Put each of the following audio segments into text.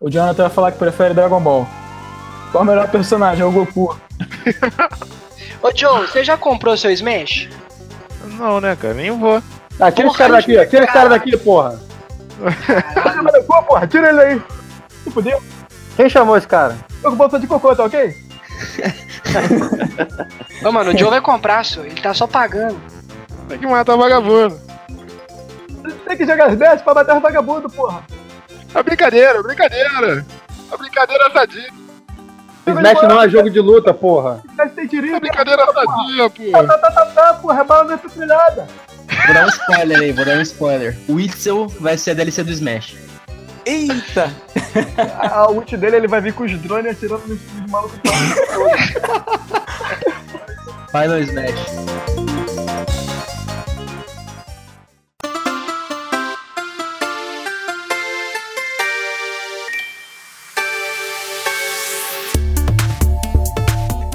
O Jonathan vai falar que prefere Dragon Ball. Qual o melhor personagem? É o Goku. Ô Joe, você já comprou seu Smash? Não, né, cara? Nem vou. Ah, tira esse cara daqui, ó. Tira esse cara cara. daqui, porra. Tira Goku, porra, tira ele aí. Se fudeu. Quem chamou esse cara? Eu botou de cocô, tá ok? Ô, mano, o Joe vai comprar, senhor. Ele tá só pagando. Tem que matar vagabundo. Tem que jogar as bestas pra matar os vagabundos, porra. É brincadeira, brincadeira. A brincadeira é sadia. Smash não é jogo de luta, porra. Mas tem tirinho, É brincadeira sadia, pô. tá, tá, tá, tá, porra, bala não é trilhada. Vou dar um spoiler aí, vou dar um spoiler. O Itzel vai ser a DLC do Smash. Eita! A, a ult dele, ele vai vir com os drones atirando nos nos malucos. Vai no Smash.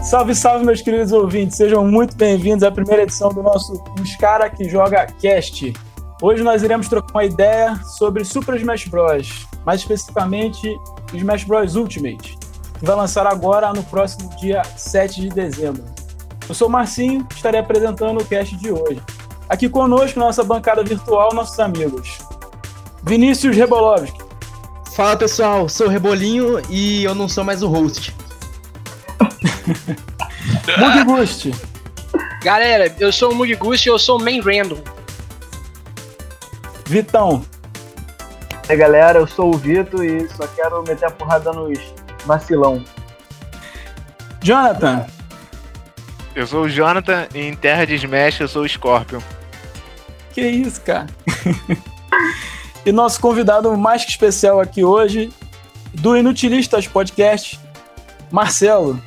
Salve, salve, meus queridos ouvintes. Sejam muito bem-vindos à primeira edição do nosso Os Cara que Joga Cast. Hoje nós iremos trocar uma ideia sobre Super Smash Bros. Mais especificamente, Smash Bros. Ultimate, que vai lançar agora no próximo dia 7 de dezembro. Eu sou o Marcinho, estarei apresentando o cast de hoje. Aqui conosco, na nossa bancada virtual, nossos amigos. Vinícius Rebolovski, Fala pessoal, sou o Rebolinho e eu não sou mais o host. Mug Gust, Galera, eu sou o Mugigus e eu sou o Main Random. Vitão, E aí galera, eu sou o Vitor e só quero meter a porrada nos vacilão. Jonathan, Eu sou o Jonathan e em terra de Smash eu sou o Scorpion. Que isso, cara? e nosso convidado mais que especial aqui hoje, do Inutilistas Podcast, Marcelo.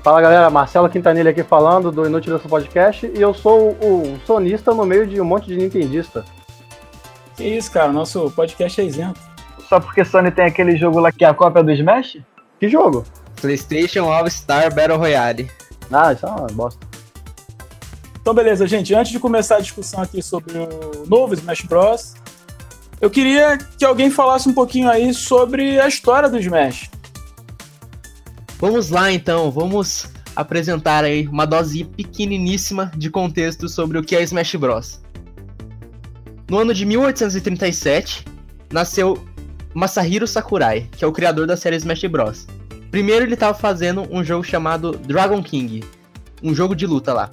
Fala galera, Marcelo Quintanilha aqui falando do Inútil desse podcast e eu sou o, o sonista no meio de um monte de nintendista. Que isso, cara? Nosso podcast é isento. Só porque Sony tem aquele jogo lá que é a cópia do Smash? Que jogo? PlayStation All Star Battle Royale. Ah, isso é uma bosta. Então, beleza, gente. Antes de começar a discussão aqui sobre o novo Smash Bros., eu queria que alguém falasse um pouquinho aí sobre a história do Smash. Vamos lá então, vamos apresentar aí uma dose pequeniníssima de contexto sobre o que é Smash Bros. No ano de 1837, nasceu Masahiro Sakurai, que é o criador da série Smash Bros. Primeiro ele estava fazendo um jogo chamado Dragon King, um jogo de luta lá.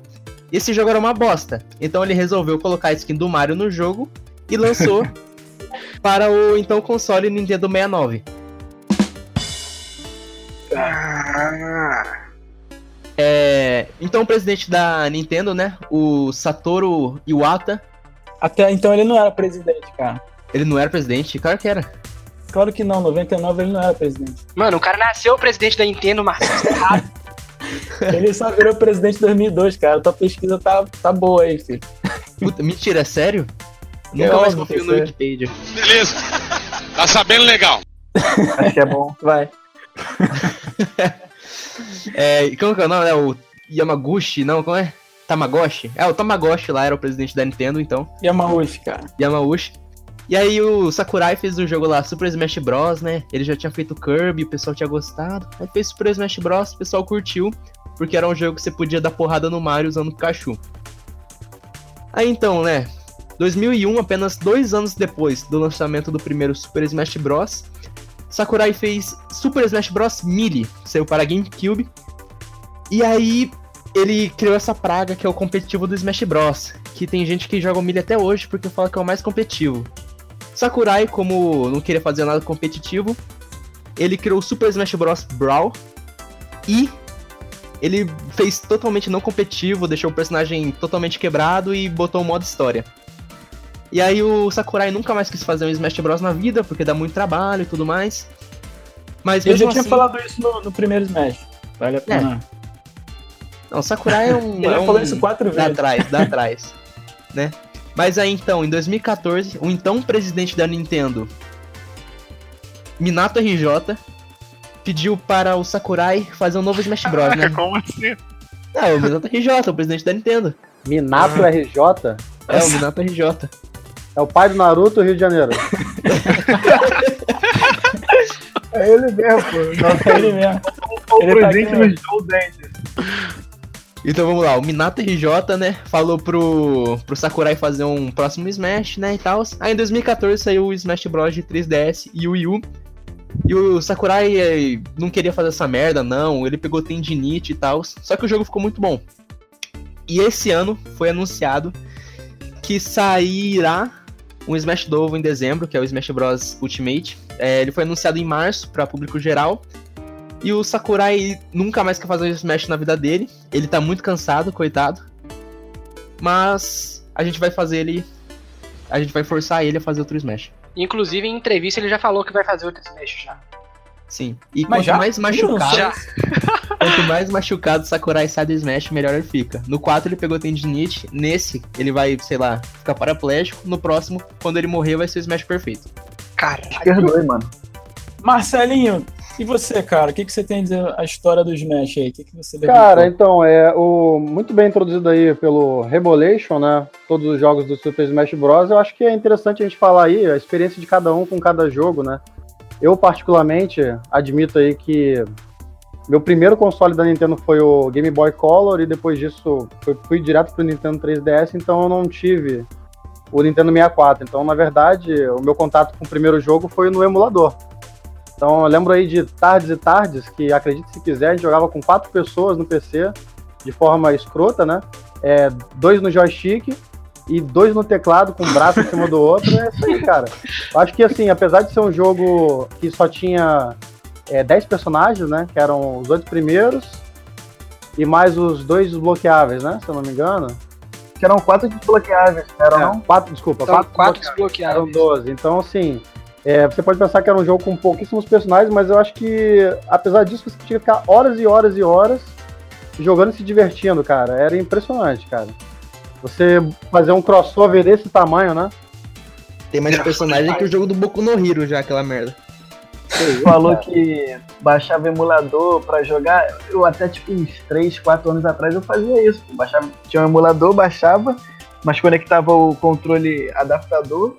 Esse jogo era uma bosta, então ele resolveu colocar a skin do Mario no jogo e lançou para o então console Nintendo 69. É, então o presidente da Nintendo, né, o Satoru Iwata, Até então ele não era presidente, cara. ele não era presidente, claro que era. Claro que não, 99 ele não era presidente. Mano, o cara nasceu presidente da Nintendo, Marcelo. tá errado. Ele só virou presidente em 2002, cara. Tua pesquisa tá, tá boa aí, filho. Puta, mentira, é sério? É Nunca mais confio no é. Wikipedia. Beleza. Tá sabendo legal. Acho que é bom. Vai. É, como que é o nome, né? O Yamaguchi, não, como é? Tamagotchi? É, o Tamagotchi lá era o presidente da Nintendo, então. Yamauchi, cara. Yamauchi. E aí o Sakurai fez o jogo lá, Super Smash Bros, né? Ele já tinha feito Kirby, o pessoal tinha gostado. Aí fez Super Smash Bros, o pessoal curtiu, porque era um jogo que você podia dar porrada no Mario usando o Pikachu. Aí então, né? 2001, apenas dois anos depois do lançamento do primeiro Super Smash Bros, Sakurai fez Super Smash Bros Melee, saiu para GameCube. E aí ele criou essa praga que é o competitivo do Smash Bros, que tem gente que joga o Melee até hoje porque fala que é o mais competitivo. Sakurai, como não queria fazer nada competitivo, ele criou o Super Smash Bros Brawl e ele fez totalmente não competitivo, deixou o personagem totalmente quebrado e botou o modo história. E aí o Sakurai nunca mais quis fazer um Smash Bros na vida, porque dá muito trabalho e tudo mais. Mas Eu já tinha assim- falado isso no, no primeiro Smash. Vale a pena. Não, Sakurai é um. Ele é já um... falou isso quatro Dá vezes. atrás, dá atrás. Né? Mas aí então, em 2014, o então presidente da Nintendo, Minato RJ, pediu para o Sakurai fazer um novo Smash Bros, né? Como assim? É, o Minato RJ, o presidente da Nintendo. Minato RJ É, o Minato RJ. É o pai do Naruto Rio de Janeiro. É ele mesmo, pô. Nossa, É ele mesmo. o Ele tá aqui dentes. Então vamos lá, o Minato RJ, né, falou pro, pro Sakurai fazer um próximo Smash, né, e tal. Aí em 2014 saiu o Smash Bros de 3DS e o Wii U. E o Sakurai eh, não queria fazer essa merda, não. Ele pegou tendinite e tal. Só que o jogo ficou muito bom. E esse ano foi anunciado que sairá um Smash novo em dezembro, que é o Smash Bros Ultimate. É, ele foi anunciado em março para público geral. E o Sakurai nunca mais quer fazer um Smash na vida dele. Ele tá muito cansado, coitado. Mas a gente vai fazer ele. A gente vai forçar ele a fazer outro Smash. Inclusive, em entrevista, ele já falou que vai fazer outro Smash já. Sim. E Mas quanto já? mais machucado. Já. Quanto mais machucado o Sakurai sai do Smash, melhor ele fica. No 4 ele pegou tendinite. Nesse, ele vai, sei lá, ficar paraplégico. No próximo, quando ele morrer, vai ser o Smash perfeito. Caralho. Perdoe, mano. Marcelinho, e você, cara? O que, que você tem a dizer a história do Smash aí? O que, que você Cara, então, é o muito bem introduzido aí pelo Rebolation, né? Todos os jogos do Super Smash Bros. Eu acho que é interessante a gente falar aí a experiência de cada um com cada jogo, né? Eu, particularmente, admito aí que meu primeiro console da Nintendo foi o Game Boy Color e depois disso fui, fui direto pro Nintendo 3DS, então eu não tive o Nintendo 64. Então, na verdade, o meu contato com o primeiro jogo foi no emulador. Então, eu lembro aí de tardes e tardes que, acredite se quiser, a gente jogava com quatro pessoas no PC de forma escrota, né? É, dois no joystick e dois no teclado com um braço em cima do outro. É isso aí, cara. Eu acho que, assim, apesar de ser um jogo que só tinha é, 10 personagens, né? Que eram os oito primeiros e mais os dois desbloqueáveis, né? Se eu não me engano. Que eram quatro desbloqueáveis, eram É, não? quatro, desculpa, São quatro, quatro desbloqueáveis. Eram desbloqueáveis. 12. Então, assim, é, você pode pensar que era um jogo com pouquíssimos personagens, mas eu acho que, apesar disso, você tinha que ficar horas e horas e horas jogando e se divertindo, cara. Era impressionante, cara. Você fazer um crossover desse tamanho, né? Tem mais personagem que o jogo do Boku no Hero já, aquela merda. Falou que baixava emulador pra jogar. Eu até tipo uns 3, 4 anos atrás eu fazia isso. Baixava, tinha um emulador, baixava, mas conectava o controle adaptador,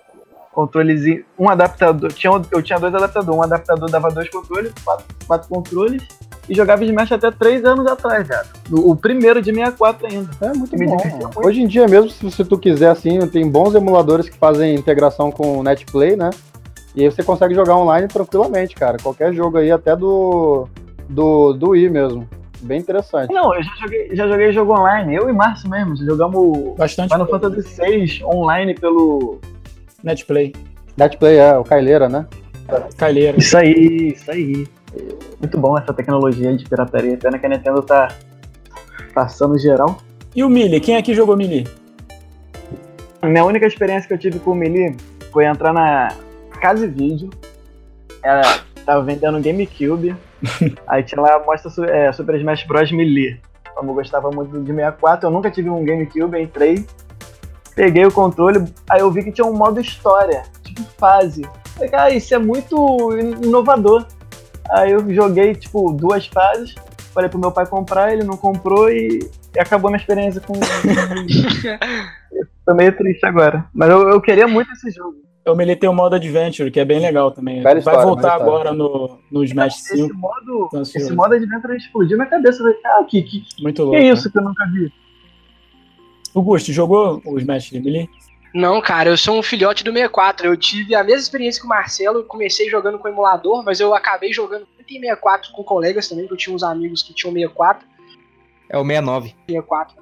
controlezinho, um adaptador, tinha, eu tinha dois adaptadores, um adaptador dava dois controles, quatro, quatro controles, e jogava Smash até 3 anos atrás, cara. O, o primeiro de 64 ainda. É muito Me bom. muito. Hoje em dia mesmo, se, se tu quiser, assim, tem bons emuladores que fazem integração com o Netplay, né? E aí você consegue jogar online tranquilamente, cara. Qualquer jogo aí, até do, do, do Wii mesmo. Bem interessante. Não, eu já joguei, já joguei jogo online, eu e Márcio mesmo, jogamos Bastante Final Fantasy VI online pelo. Netplay, Netplay é o Caileira, né? Caileira. Isso aí, isso aí. Muito bom essa tecnologia de pirataria. Pena que a Nintendo tá passando geral. E o Mili? Quem aqui jogou Mili? A minha única experiência que eu tive com o Melee foi entrar na Casa e Vídeo. Ela tava vendendo um GameCube. aí tinha lá, mostra Su- é, Super Smash Bros. Melee. Como eu gostava muito de 64, eu nunca tive um GameCube, entrei. Peguei o controle, aí eu vi que tinha um modo história, tipo fase. Falei, cara, isso é muito in- inovador. Aí eu joguei, tipo, duas fases. Falei pro meu pai comprar, ele não comprou e, e acabou minha experiência com. Tô meio triste agora. Mas eu, eu queria muito esse jogo. Eu Mili tem o modo Adventure, que é bem legal também. Vai história, voltar agora no, no Smash Esse 5. modo, ansioso. esse modo Adventure explodiu minha cabeça. Eu falei, ah, que, que, que Muito louco. é né? isso que eu nunca vi? O Gusto, jogou o Smash Melee? Não, cara, eu sou um filhote do 64. Eu tive a mesma experiência que o Marcelo. Eu comecei jogando com emulador, mas eu acabei jogando muito em 64 com colegas também, que eu tinha uns amigos que tinham 64. É o 69. 64.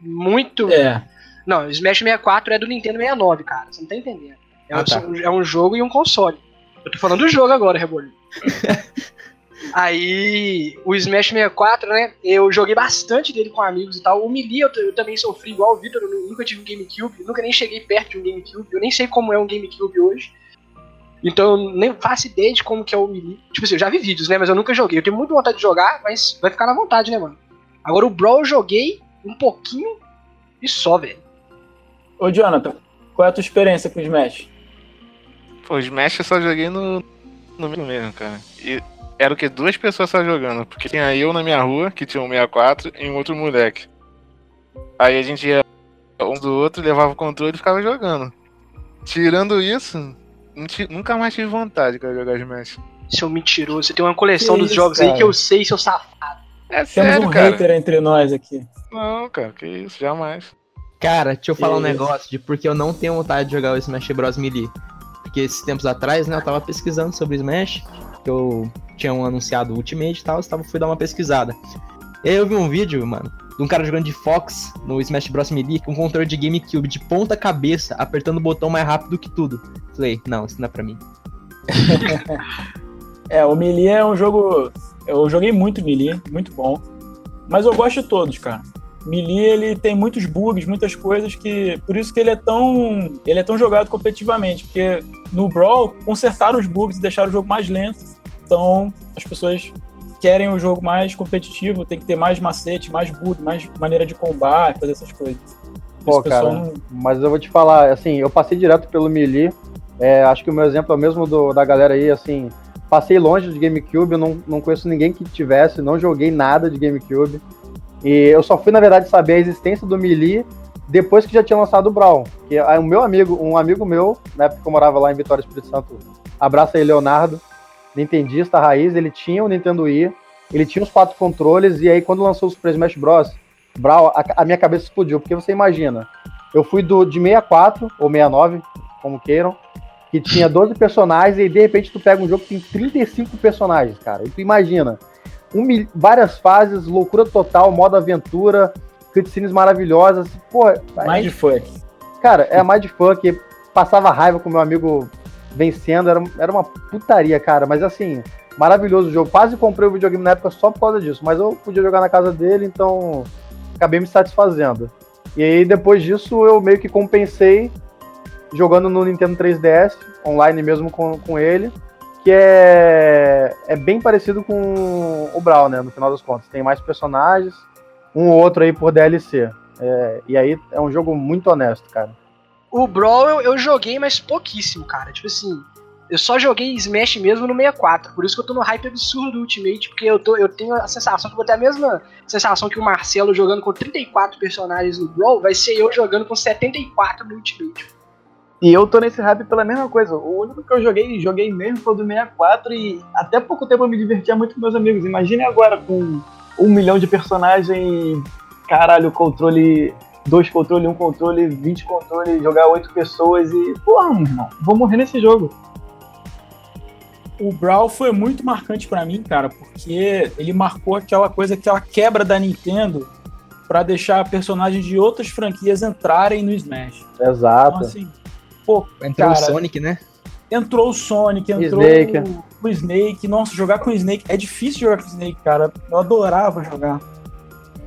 Muito. É. Não, o Smash 64 é do Nintendo 69, cara. Você não tá entendendo. É, Ah, um, tá. é um jogo e um console. Eu tô falando do jogo agora, Rebolho. Aí, o Smash 64, né? Eu joguei bastante dele com amigos e tal. O Melee eu, eu também sofri igual o Victor. Eu nu- nunca tive um GameCube. Nunca nem cheguei perto de um GameCube. Eu nem sei como é um GameCube hoje. Então eu nem faço ideia de como que é o Melee. Tipo assim, eu já vi vídeos, né? Mas eu nunca joguei. Eu tenho muita vontade de jogar, mas vai ficar na vontade, né, mano? Agora o Brawl eu joguei um pouquinho e só, velho. Ô, Jonathan, qual é a tua experiência com o Smash? Pô, Smash eu só joguei no, no mesmo mesmo, cara. E era o que? Duas pessoas só jogando. Porque tinha eu na minha rua, que tinha um 64, e um outro moleque. Aí a gente ia um do outro, levava o controle e ficava jogando. Tirando isso, nunca mais tive vontade de jogar Smash. seu mentiroso. Você tem uma coleção Que dos isso, jogos aí cara. que eu sei, seu safado. É Temos sério, um cara. hater entre nós aqui. Não, cara, que isso, jamais. Cara, deixa eu falar um Isso. negócio de porque eu não tenho vontade de jogar o Smash Bros. Melee. Porque esses tempos atrás, né, eu tava pesquisando sobre Smash, que eu tinha um anunciado Ultimate e tal, eu fui dar uma pesquisada. E aí eu vi um vídeo, mano, de um cara jogando de Fox no Smash Bros. Melee com um controle de GameCube de ponta cabeça, apertando o botão mais rápido que tudo. Falei, não, isso não é pra mim. É, o Melee é um jogo. Eu joguei muito Melee, muito bom. Mas eu gosto de todos, cara. Melee ele tem muitos bugs, muitas coisas que. Por isso que ele é tão. Ele é tão jogado competitivamente. Porque no Brawl consertaram os bugs e deixaram o jogo mais lento. Então as pessoas querem o jogo mais competitivo, tem que ter mais macete, mais bug, mais maneira de combate, fazer essas coisas. Pô, cara, não- Mas eu vou te falar, assim, eu passei direto pelo Melee. é, acho que o meu exemplo é o mesmo do, da galera aí, assim. Passei longe de GameCube, eu não, não conheço ninguém que tivesse, não joguei nada de GameCube. E eu só fui, na verdade, saber a existência do Melee depois que já tinha lançado o Brawl. Que aí o meu amigo, um amigo meu, na época que eu morava lá em Vitória Espírito Santo, abraça aí, Leonardo, nintendista raiz, ele tinha o Nintendo Wii, ele tinha os quatro controles, e aí quando lançou o Super Smash Bros., Brawl, a, a minha cabeça explodiu, porque você imagina, eu fui do, de 64, ou 69, como queiram, que tinha 12 personagens, e de repente tu pega um jogo que tem 35 personagens, cara. E tu imagina, um mil- várias fases, loucura total, modo aventura, cutscenes maravilhosas. Pô, Mais de fuck. cara, é mais de funk, passava raiva com meu amigo vencendo, era, era uma putaria, cara. Mas assim, maravilhoso o jogo. Quase comprei o videogame na época só por causa disso, mas eu podia jogar na casa dele, então acabei me satisfazendo. E aí depois disso eu meio que compensei jogando no Nintendo 3DS, online mesmo com, com ele, que é, é bem parecido com o Brawl, né, no final das contas. Tem mais personagens, um ou outro aí por DLC. É, e aí é um jogo muito honesto, cara. O Brawl eu, eu joguei, mas pouquíssimo, cara. Tipo assim, eu só joguei Smash mesmo no 64. Por isso que eu tô no hype absurdo do Ultimate, porque eu, tô, eu tenho a sensação que eu vou ter a mesma sensação que o Marcelo jogando com 34 personagens no Brawl, vai ser eu jogando com 74 no Ultimate. E eu tô nesse hype pela mesma coisa. O único que eu joguei, joguei mesmo foi o do 64 e até pouco tempo eu me divertia muito com meus amigos. Imagine agora com um milhão de personagens, caralho, controle, dois controles, um controle, 20 controles, jogar oito pessoas e. Porra, meu irmão, vou morrer nesse jogo. O Brawl foi muito marcante pra mim, cara, porque ele marcou aquela coisa, aquela quebra da Nintendo pra deixar personagens de outras franquias entrarem no Smash. Exato. Então, assim, pô, Entrou o Cara, Sonic, né? entrou o Sonic, entrou Snake. o, o Snake. Nossa, jogar com o Snake é difícil jogar com o Snake, cara. Eu adorava jogar.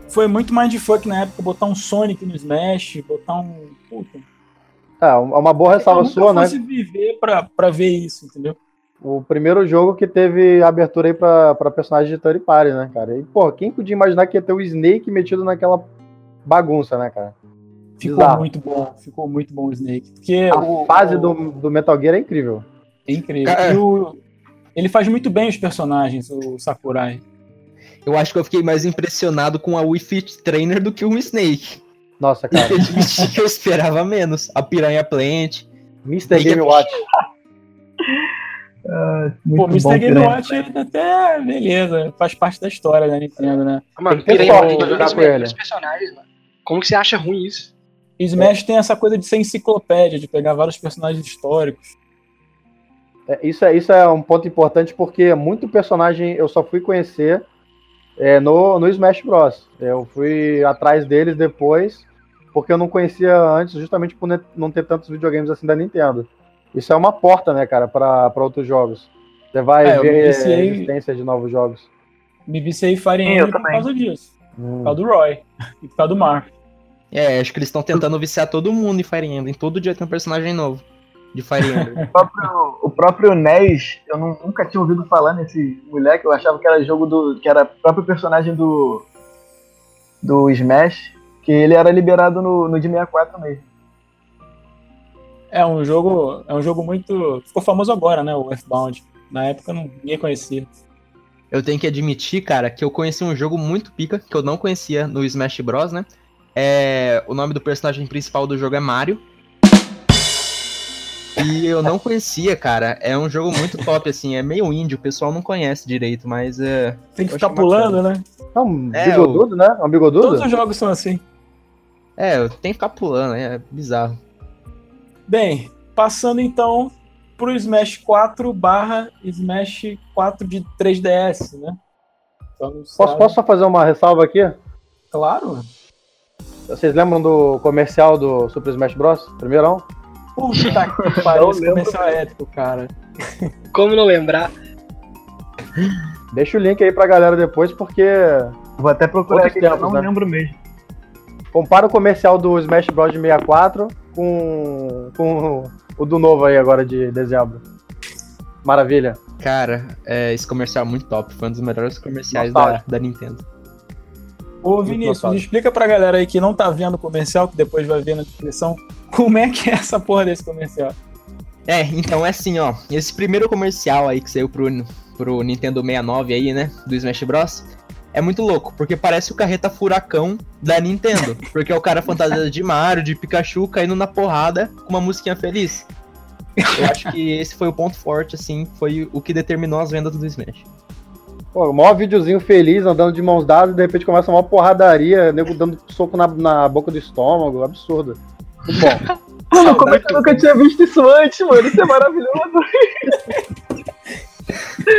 Foi muito mindfuck na época botar um Sonic no Smash, botar um. Puta. É, uma boa ressalva eu nunca sua, né? fosse viver pra, pra ver isso, entendeu? O primeiro jogo que teve abertura aí pra, pra personagem de Third Party, né, cara? E, pô, quem podia imaginar que ia ter o Snake metido naquela bagunça, né, cara? Ficou Bizarro. muito bom, ficou muito bom o Snake. Porque A o, fase o- do, do Metal Gear é incrível. É incrível. E o- ele faz muito bem os personagens, o Sakurai. Eu acho que eu fiquei mais impressionado com a Wii Fit Trainer do que o Snake. Nossa, cara. eu esperava menos. A Piranha Plant. Mr. Game Watch. Pô, Mr. Game Watch até beleza, faz parte da história da Nintendo, né? Mano, Tem sorte é um jogar com ele. melhores personagens, mano. Como que você acha ruim isso? Smash tem essa coisa de ser enciclopédia, de pegar vários personagens históricos. É, isso, é, isso é um ponto importante porque muito personagem eu só fui conhecer é, no, no Smash Bros. Eu fui atrás deles depois porque eu não conhecia antes, justamente por não ter tantos videogames assim da Nintendo. Isso é uma porta, né, cara, para outros jogos. Você vai É, ver a viciei- existência de novos jogos. Me viciei Fire Emblem por também. causa disso. Hum. Por causa do Roy e por causa do Mark. É, acho que eles estão tentando viciar todo mundo em Fire Emblem. Todo dia tem um personagem novo de Fire Emblem. O próprio, o próprio NES, eu nu- nunca tinha ouvido falar nesse moleque, eu achava que era jogo do. que era o próprio personagem do. do Smash, que ele era liberado no, no de 64 mesmo. É um jogo, é um jogo muito. Ficou famoso agora, né? O Earthbound. Na época não, ninguém conhecia. Eu tenho que admitir, cara, que eu conheci um jogo muito pica, que eu não conhecia no Smash Bros, né? É, o nome do personagem principal do jogo é Mario. E eu não conhecia, cara. É um jogo muito top, assim. É meio índio, o pessoal não conhece direito, mas é. Tem que ficar pulando, né? É um É, bigodudo, né? É um bigodudo? Todos os jogos são assim. É, tem que ficar pulando, é bizarro. Bem, passando então pro Smash 4 barra Smash 4 de 3DS, né? Então, Posso, posso só fazer uma ressalva aqui? Claro. Vocês lembram do comercial do Super Smash Bros? Primeirão? Puta que pariu, esse comercial é épico, cara. Como não lembrar? Deixa o link aí pra galera depois, porque Vou até procurar aqui, tempos, não né? lembro mesmo. compara o comercial do Smash Bros de 64 com, com o do novo aí agora de dezembro. Maravilha. Cara, é, esse comercial é muito top. Foi um dos melhores comerciais da, da Nintendo. Ô, Vinícius, nostálgico. explica pra galera aí que não tá vendo o comercial, que depois vai ver na descrição, como é que é essa porra desse comercial. É, então é assim, ó. Esse primeiro comercial aí que saiu pro, pro Nintendo 69 aí, né? Do Smash Bros. É muito louco, porque parece o carreta furacão da Nintendo. Porque é o cara fantasiado de Mario, de Pikachu, caindo na porrada com uma musiquinha feliz. Eu acho que esse foi o ponto forte, assim, foi o que determinou as vendas do Smash. Pô, maior videozinho feliz, andando de mãos dadas, e de repente começa uma porradaria, nego dando soco na, na boca do estômago, absurdo. Muito bom. Mano, como é que eu nunca tinha visto isso antes, mano? Isso é maravilhoso.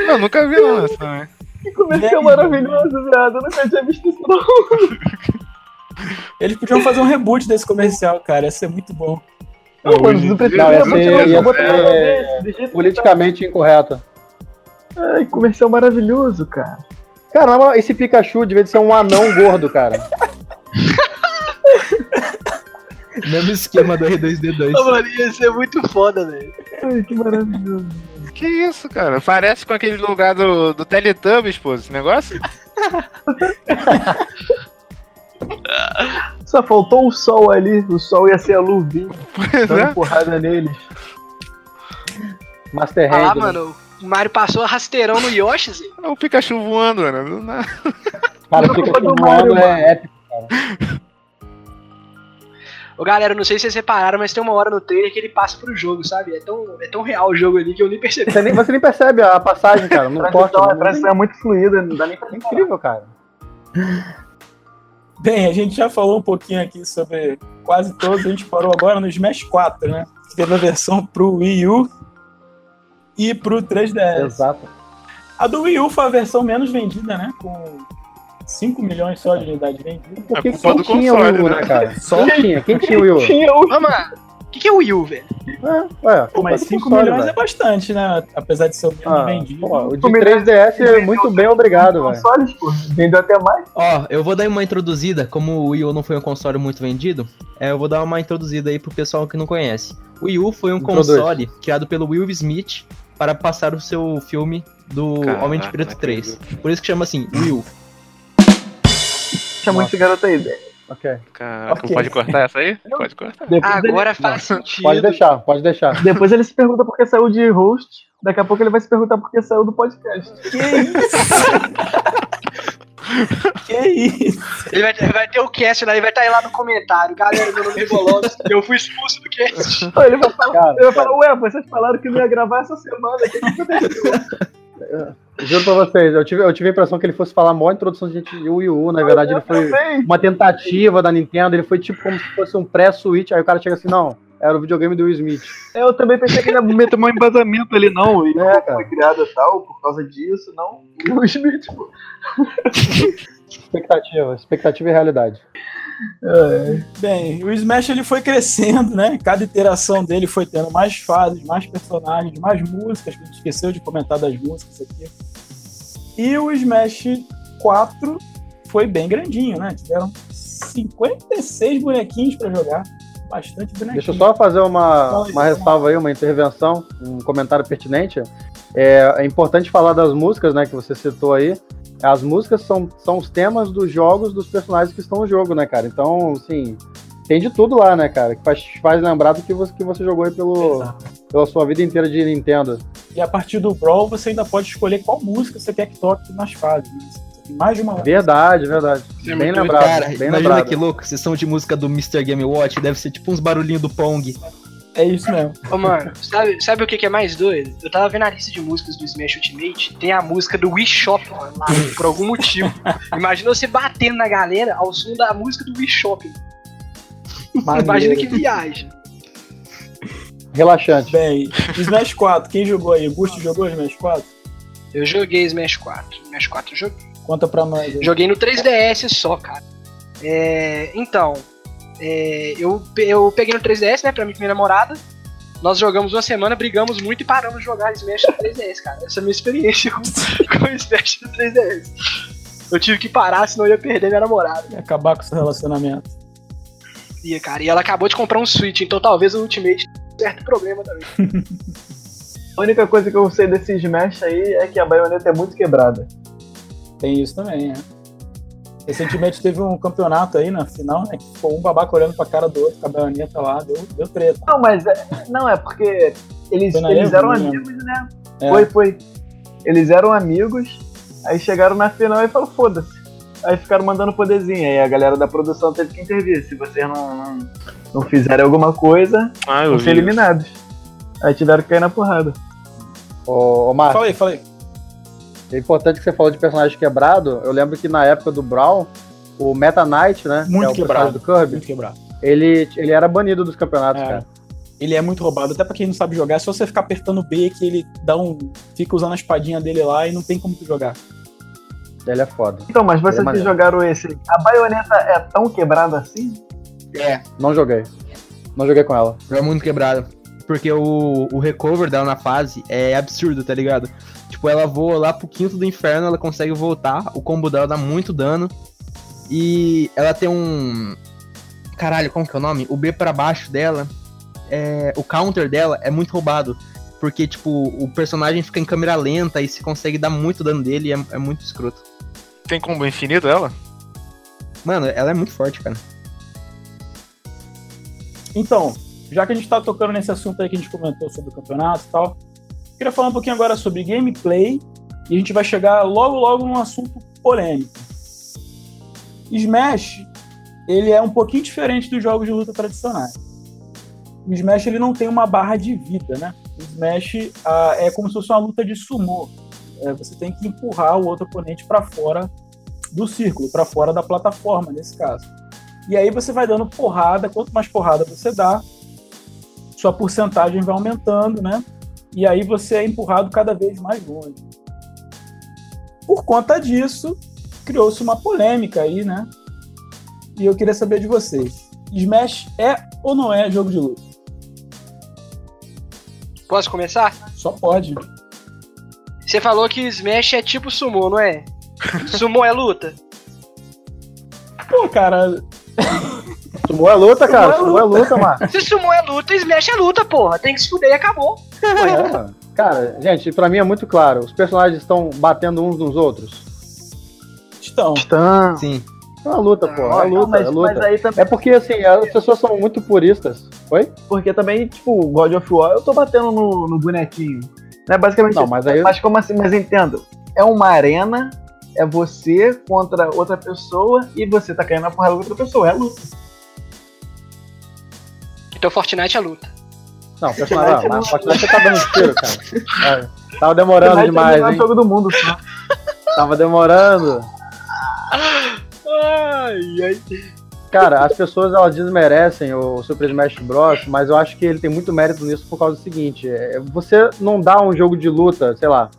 Eu nunca vi não essa também. Que comercial Né? maravilhoso, viado. Eu nunca tinha visto isso não. Eles podiam fazer um reboot desse comercial, cara, ia ser muito bom. Não, mano, hoje não precisa dia ia ser- ia ser que Politicamente incorreto. Ai, comercial maravilhoso, cara. Caramba, esse Pikachu devia ser um anão gordo, cara. Mesmo esquema do R2D2. mano, ia ser muito foda, velho. Ai, que maravilhoso. Que isso, cara? Parece com aquele lugar do, do Teletubbies, pô, esse negócio? Só faltou o sol ali. O sol ia ser a luvinha, Pois dando é. porrada neles. Master Ah lá, Hand. né? mano, o Mario passou rasteirão no Yoshi, Zé. É o Pikachu voando, nada. Cara, o Pikachu voando é épico. Ô, galera, não sei se vocês repararam, mas tem uma hora no trailer que ele passa pro jogo, sabe? É tão, é tão real o jogo ali que eu nem percebi. Você nem, você nem percebe a passagem, cara. Não A transição, a transição é muito fluida, não dá nem pra É incrível, cara. Bem, a gente já falou um pouquinho aqui sobre quase todos, a gente parou agora no Smash 4, né? Que teve a versão pro Wii U e pro 3DS. Exato. A do Wii U foi a versão menos vendida, né? Com 5 milhões só de unidades vendidas. Porque É culpa só tinha o console, Wii U, né? né, cara? Só tinha. Quem tinha o Wii U? Tinha o Ô, mano, o que, que é o Wii U, velho? É, ué, Pô, mas culpa do 5 console, milhões velho. é bastante, né? Apesar de ser o menos Ah, vendido. pô, o de Como ele- 3DS é muito bem obrigado, velho. consoles, pô. Vendeu até mais. Ó, eu vou dar uma introduzida, como o Wii U não foi um console muito vendido, é, eu vou dar uma introduzida aí pro pessoal que não conhece. O Wii U foi um Introduz. console criado pelo Will Smith para passar o seu filme do Caraca, Homem de Preto não 3. Por isso que chama assim, U. Tinha muito garoto aí, velho. Ok. Caraca, Ok. pode cortar essa aí? Pode cortar. Depois, Agora faz sentido. Pode deixar, pode deixar. ele, depois ele se pergunta por que saiu de host. Daqui a pouco ele vai se perguntar por que saiu do podcast. Que isso? que isso? Ele vai, vai ter o cast lá, ele vai estar aí lá no comentário. Galera, meu nome é Rebolobs, eu fui expulso do cast. Ele vai falar, Cara, ele vai falar ué, vocês falaram que não ia gravar essa semana. O que aconteceu? Juro pra vocês, eu tive, eu tive a impressão que ele fosse falar a maior introdução de gente de Wii U. Na verdade, ele foi Também. uma tentativa da Nintendo. Ele foi tipo como se fosse um pré-switch. Aí o cara chega assim: não, era o videogame do Will Smith. Eu também pensei que ele ia meter um embasamento ali, não. E É, cara. foi criado e tal, por causa disso, não. O Smith, pô. Expectativa, expectativa e realidade. Bem, o Smash ele foi crescendo, né? Cada iteração dele foi tendo mais fases, mais personagens, mais músicas. A gente esqueceu de comentar das músicas aqui. E o Smash 4 foi bem grandinho, né? Tiveram 56 bonequinhos pra jogar. Bastante bonequinho. Deixa eu só fazer uma, uma ressalva aí, uma intervenção, um comentário pertinente. É, é importante falar das músicas, né, que você citou aí. As músicas são, são os temas dos jogos dos personagens que estão no jogo, né, cara? Então, assim, tem de tudo lá, né, cara? Que faz, faz lembrar do que você, que você jogou aí pelo, Exato. pela sua vida inteira de Nintendo. E a partir do Brawl você ainda pode escolher qual música você quer que toque nas fases. Né? Mais de uma. Verdade, verdade. É bem muito lembrado, Cara, bem imagina lembrado. que louco, sessão de música do Mr. Game Watch, deve ser tipo uns barulhinhos do Pong. É isso mesmo. Ô, mano, sabe, sabe o que, que é mais doido? Eu tava vendo a lista de músicas do Smash Ultimate, tem a música do Wii Shop, mano, lá, por algum motivo. Imagina você batendo na galera ao som da música do Wii Shop. Imagina que viagem. Relaxante. Bem, Smash 4, quem jogou aí? Gusto jogou Smash 4? Eu joguei Smash 4. Smash 4 eu joguei. Conta pra nós aí. Joguei no 3DS só, cara. É, então, é, eu, eu peguei no 3DS, né, pra mim com minha namorada. Nós jogamos uma semana, brigamos muito e paramos de jogar Smash no 3DS, cara. Essa é a minha experiência com, com Smash no 3DS. Eu tive que parar, senão eu ia perder minha namorada. E acabar com seu relacionamento. Ia, cara. E ela acabou de comprar um Switch, então talvez o Ultimate tenha um certo problema também. A única coisa que eu sei desse Smash aí é que a baioneta é muito quebrada. Tem isso também, né? Recentemente teve um campeonato aí na final, né? Que ficou um babaca olhando pra cara do outro com a baioneta lá, deu, deu treta. Não, mas é, não, é porque eles, eles eram amigos, né? É. Foi, foi. Eles eram amigos, aí chegaram na final e falaram, foda-se. Aí ficaram mandando poderzinho, aí a galera da produção teve que intervir. Se vocês não, não, não fizerem alguma coisa, Ah, vão ser eliminados. Aí tiveram que cair na porrada. Ô, ô Marcos, Fala aí, fala aí. É importante que você falou de personagem quebrado. Eu lembro que na época do Brawl, o Meta Knight, né? Muito que é o quebrado. personagem do Kirby, Muito quebrado. ele, ele era banido dos campeonatos, É. cara. Ele é muito roubado, até pra quem não sabe jogar, é só você ficar apertando B que ele dá um. fica usando a espadinha dele lá e não tem como tu jogar. Ele é foda. Então, mas vocês É que jogaram esse, a baioneta é tão quebrada assim? É, Não joguei. Não joguei com ela. é muito quebrado. Porque o, o recover dela na fase é absurdo, tá ligado? Tipo, ela voa lá pro quinto do inferno, ela consegue voltar, o combo dela dá muito dano. E ela tem um. Caralho, como que é o nome? O B pra baixo dela. É... O counter dela é muito roubado. Porque, tipo, o personagem fica em câmera lenta e se consegue dar muito dano dele e é, é muito escroto. Tem combo infinito ela? Mano, ela é muito forte, cara. Então, já que a gente tá tocando nesse assunto aí que a gente comentou sobre o campeonato e tal, queria falar um pouquinho agora sobre gameplay e a gente vai chegar logo logo num assunto polêmico. Smash, ele é um pouquinho diferente dos jogos de luta tradicionais. O Smash ele não tem uma barra de vida, né? O Smash ah, é como se fosse uma luta de sumô. É, você tem que empurrar o outro oponente para fora do círculo, para fora da plataforma, nesse caso. E aí você vai dando porrada, quanto mais porrada você dá, sua porcentagem vai aumentando, né? E aí você é empurrado cada vez mais longe. Por conta disso, criou-se uma polêmica aí, né? E eu queria saber de vocês. Smash é ou não é jogo de luta? Posso começar? Só pode. Você falou que Smash é tipo sumo, não é? Sumo é luta? Pô, cara, Sumou é luta, cara. Sumô Sumou é é luta, mano. Se sumo é luta, Smash é luta, porra. Tem que se fuder e acabou. É. Cara, gente, pra mim é muito claro. Os personagens estão batendo uns nos outros. então, Titã. Sim. É uma luta, pô. É luta, mas, é luta. mas aí também, É porque, assim, as pessoas são muito puristas. Oi? porque também, tipo, God of War, eu tô batendo no, no bonequinho. Né? Basicamente Não, mas aí. Mas como assim? Mas entendo. É uma arena, é você contra outra pessoa e você tá caindo na porrada com outra pessoa. É luta. Então Fortnite é luta. Não, personagem. Não, mas Fortnite você tá dando tiro, cara. É, tava demorando é demais, melhor hein? jogo do mundo, só. Tava demorando. Ai, ai. Cara, as pessoas elas desmerecem o Super Smash Bros, mas eu acho que ele tem muito mérito nisso por causa do seguinte: é, você não dá um jogo de luta, sei lá,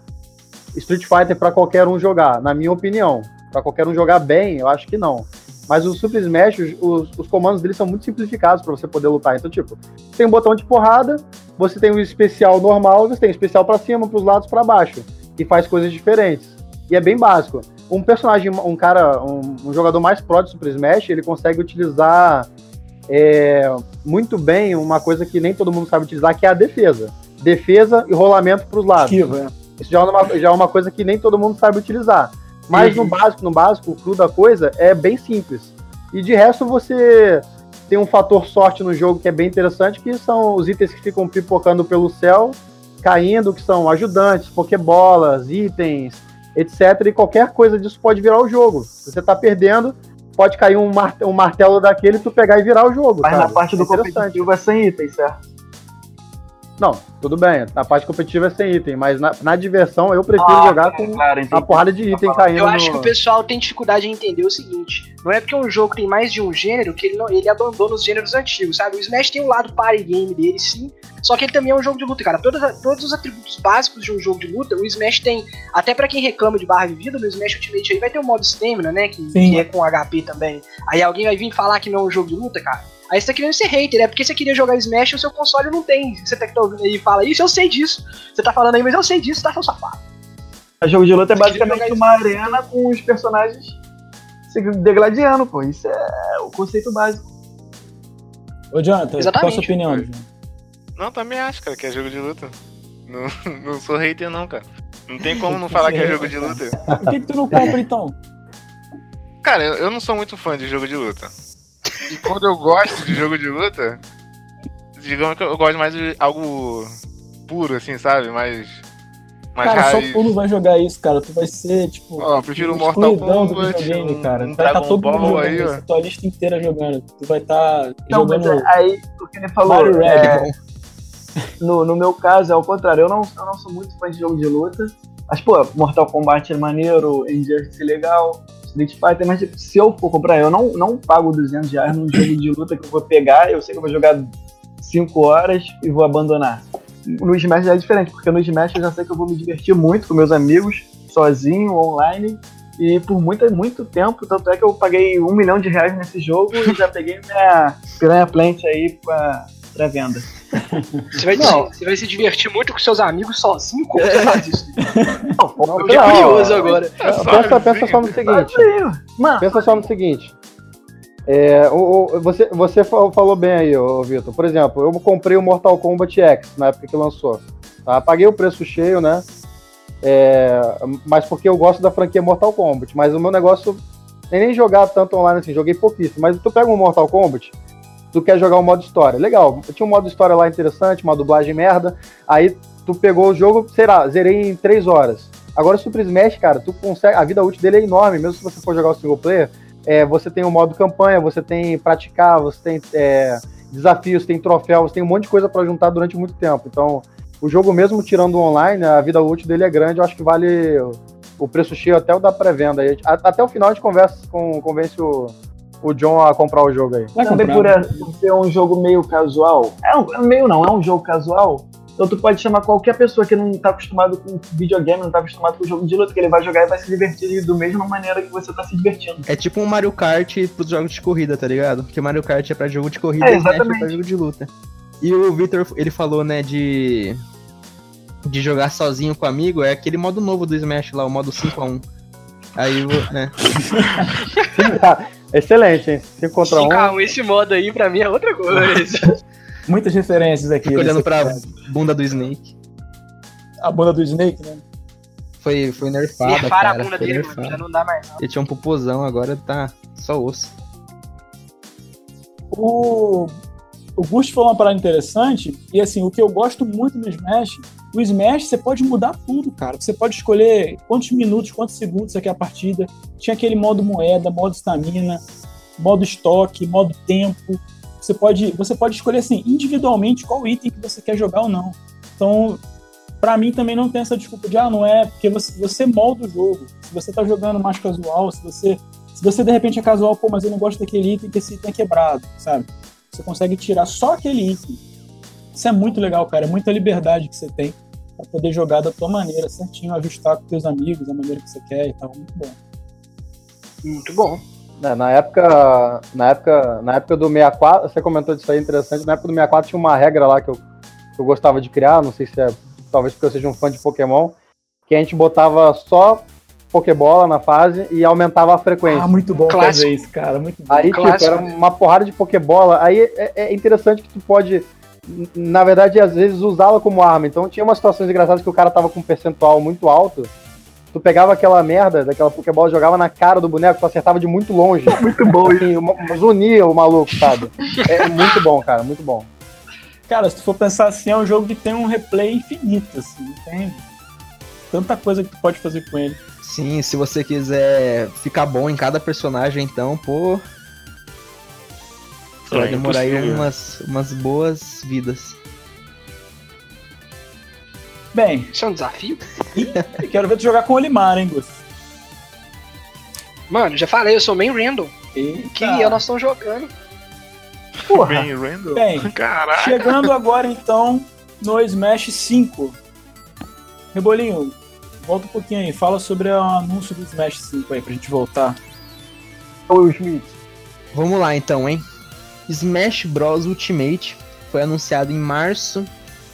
Street Fighter pra qualquer um jogar, na minha opinião. Pra qualquer um jogar bem, eu acho que não. Mas o Super Smash, os, os comandos dele são muito simplificados pra você poder lutar. Então, tipo, tem um botão de porrada, você tem o especial normal, você tem o especial pra cima, pros lados, pra baixo, e faz coisas diferentes. E é bem básico. Um personagem, um cara, um, um jogador mais pro de Super Smash, ele consegue utilizar é, muito bem uma coisa que nem todo mundo sabe utilizar, que é a defesa. Defesa e rolamento pros lados. esquiva. é. Isso já é, uma, já é uma coisa que nem todo mundo sabe utilizar. Mas no básico, no básico, o cru da coisa é bem simples. E de resto você tem um fator sorte no jogo que é bem interessante, que são os itens que ficam pipocando pelo céu, caindo, que são ajudantes, pokebolas, itens, etc. E qualquer coisa disso pode virar o jogo. Se você tá perdendo, pode cair um, mar- martelo daquele e tu pegar e virar o jogo. Mas sabe? na parte É do interessante. competitivo é sem itens, certo? Não, tudo bem. Na parte competitiva é sem item, mas na, na diversão eu prefiro Ah, jogar com Claro, uma porrada de item caindo. Eu acho no- que o pessoal tem dificuldade em entender o seguinte: não é porque um jogo tem mais de um gênero que ele, não, ele abandona os gêneros antigos, sabe? O Smash tem um lado party game dele, sim, só que ele também é um jogo de luta, cara. Todas, todos os atributos básicos de um jogo de luta, o Smash tem. Até pra quem reclama de barra de vida, no Smash Ultimate aí vai ter o modo Stamina, né? Que, que é com HP também. Aí alguém vai vir falar que não é um jogo de luta, cara. Aí você tá querendo ser hater, é porque você queria jogar Smash e o seu console não tem. Você tá, que tá ouvindo aí e fala isso, eu sei disso. Você tá falando aí, mas eu sei disso, tá, seu safado. O jogo de luta é basicamente uma arena com os personagens se degladiando, pô. Isso é o conceito básico. Ô, Jonathan, qual a Exatamente. sua opinião? Jonathan? Não, também acho, cara, que é jogo de luta. Não, não sou hater, não, cara. Não tem como não falar que é jogo de luta. Por que, que tu não compra então? Cara, eu, eu não sou muito fã de jogo de luta. E quando eu gosto de jogo de luta, digamos que eu gosto mais de algo puro, assim, sabe? Mais. Mais Cara, só raiz. tu não vai jogar isso, cara. Tu vai ser, tipo. Ó, eu prefiro o Mortal Kombat, videogame, um- cara. um vai estar Dragon todo mundo jogando aí, ó. isso, tua lista inteira jogando. Tu vai estar Não, mas jogando é- aí o que ele falou. Mario é, no, no meu caso, é o contrário. Eu não, eu não sou muito fã de jogo de luta. Mas, pô, Mortal Kombat é maneiro, Injustice é legal, Street Fighter, mas tipo, se eu for comprar, eu não, não pago 200 reais num jogo de luta que eu vou pegar, eu sei que eu vou jogar 5 horas e vou abandonar. No Smash já é diferente, porque no Smash eu já sei que eu vou me divertir muito com meus amigos, sozinho, online, e por muito, muito tempo, tanto é que eu paguei um milhão de reais nesse jogo e já peguei minha Piranha Plant aí pra, pra venda. Você vai, Não. se, você vai se divertir muito com seus amigos sozinho? Como você faz isso? Não, Eu fiquei não, curioso agora. Pensa, pensa só no seguinte. Mano, Pensa só no seguinte. É, o, o- você, você fa- falou bem aí, Vitor. Por exemplo, eu comprei o Mortal Kombat X na época que lançou. Tá? Paguei o preço cheio, né? É, mas porque eu gosto da franquia Mortal Kombat. Mas o meu negócio nem nem jogar tanto online assim, joguei pouquíssimo. Mas tu pega um Mortal Kombat, tu quer jogar o modo história. Legal, tinha um modo história lá interessante, uma dublagem merda. Aí tu pegou o jogo, sei lá, zerei em 3 horas. Agora o Super Smash, cara, tu consegue. A vida útil dele é enorme, mesmo se você for jogar o single player. É, você tem o modo campanha, você tem praticar, você tem é, desafios, tem troféus, tem um monte de coisa pra juntar durante muito tempo. Então, o jogo mesmo tirando o online, a vida útil dele é grande, eu acho que vale o- preço cheio até o da pré-venda. Até o final a gente conversa com, convence o, o John a comprar o jogo aí. Vai também comprar. por por ser um jogo meio casual. É um, é meio não, é um jogo casual. Então tu pode chamar qualquer pessoa que não tá acostumado com videogame, não tá acostumado com jogo de luta, que ele vai jogar e vai se divertir da mesma maneira que você tá se divertindo. É tipo um Mario Kart pros jogos de corrida, tá ligado? Porque Mario Kart é pra jogo de corrida É, e Smash é pra jogo de luta. E o Victor, ele falou, né, de. De jogar sozinho com amigo, é aquele modo novo do Smash lá, o modo 5x1. Aí, né? Excelente, hein? 5 contra 1. Um. Calma, esse modo aí pra mim é outra coisa. Muitas referências aqui. Fica olhando pra bunda do Snake. A bunda do Snake, né? Foi, foi nerfada, Nerfaram cara. a bunda foi dele, nerfada. Já não dá mais. Não. Ele tinha um popozão, agora tá só osso. O, o Gust falou uma parada interessante, e assim, o que eu gosto muito no Smash, o Smash você pode mudar tudo, cara. Você pode escolher quantos minutos, quantos segundos quer a partida. Tinha aquele modo moeda, modo estamina, modo estoque, modo tempo. Você pode, você pode escolher assim, individualmente qual item que você quer jogar ou não. Então, pra mim também não tem essa desculpa de ah, não é, porque você, você molda o jogo. Se você tá jogando mais casual, se você se você de repente é casual, pô, mas eu não gosto daquele item que esse item é quebrado, sabe? Você consegue tirar só aquele item. Isso é muito legal, cara. É muita liberdade que você tem pra poder jogar da tua maneira, certinho, ajustar com teus amigos, a maneira que você quer e tal. Muito bom. Muito bom. É, na época, na época, na época do 64, você comentou disso aí interessante. Na época do 64 tinha uma regra lá que eu, que eu gostava de criar, não sei se é talvez porque eu seja um fã de Pokémon, que a gente botava só Pokébola na fase e aumentava a frequência. Ah, muito bom Clássico. fazer isso, cara. Muito bom. Aí, tipo, Clássico, era né? uma porrada de Pokébola. Aí é, é interessante que tu pode, na verdade, às vezes usá-la como arma. Então tinha umas situações engraçadas que o cara tava com um percentual muito alto. Tu pegava aquela merda daquela Pokébola, jogava na cara do boneco, tu acertava de muito longe. Muito bom. Assim, zunia o maluco, sabe? É muito bom, cara, muito bom. Cara, se tu for pensar assim, é um jogo que tem um replay infinito, assim. Tem tanta coisa que tu pode fazer com ele. Sim, se você quiser ficar bom em cada personagem, então, pô. Vai É demorar aí umas, umas boas vidas. Bem, Isso é um desafio? eu quero ver tu jogar com o Olimar, hein, Gus? Mano, já falei, eu sou main random. Que Eita. nós estamos jogando. Porra. Bem random. Bem, Caraca. chegando agora então no Smash 5. Rebolinho, volta um pouquinho aí, fala sobre o anúncio do Smash 5 aí pra gente voltar. Will Smith. Vamos lá então, hein? Smash Bros Ultimate foi anunciado em março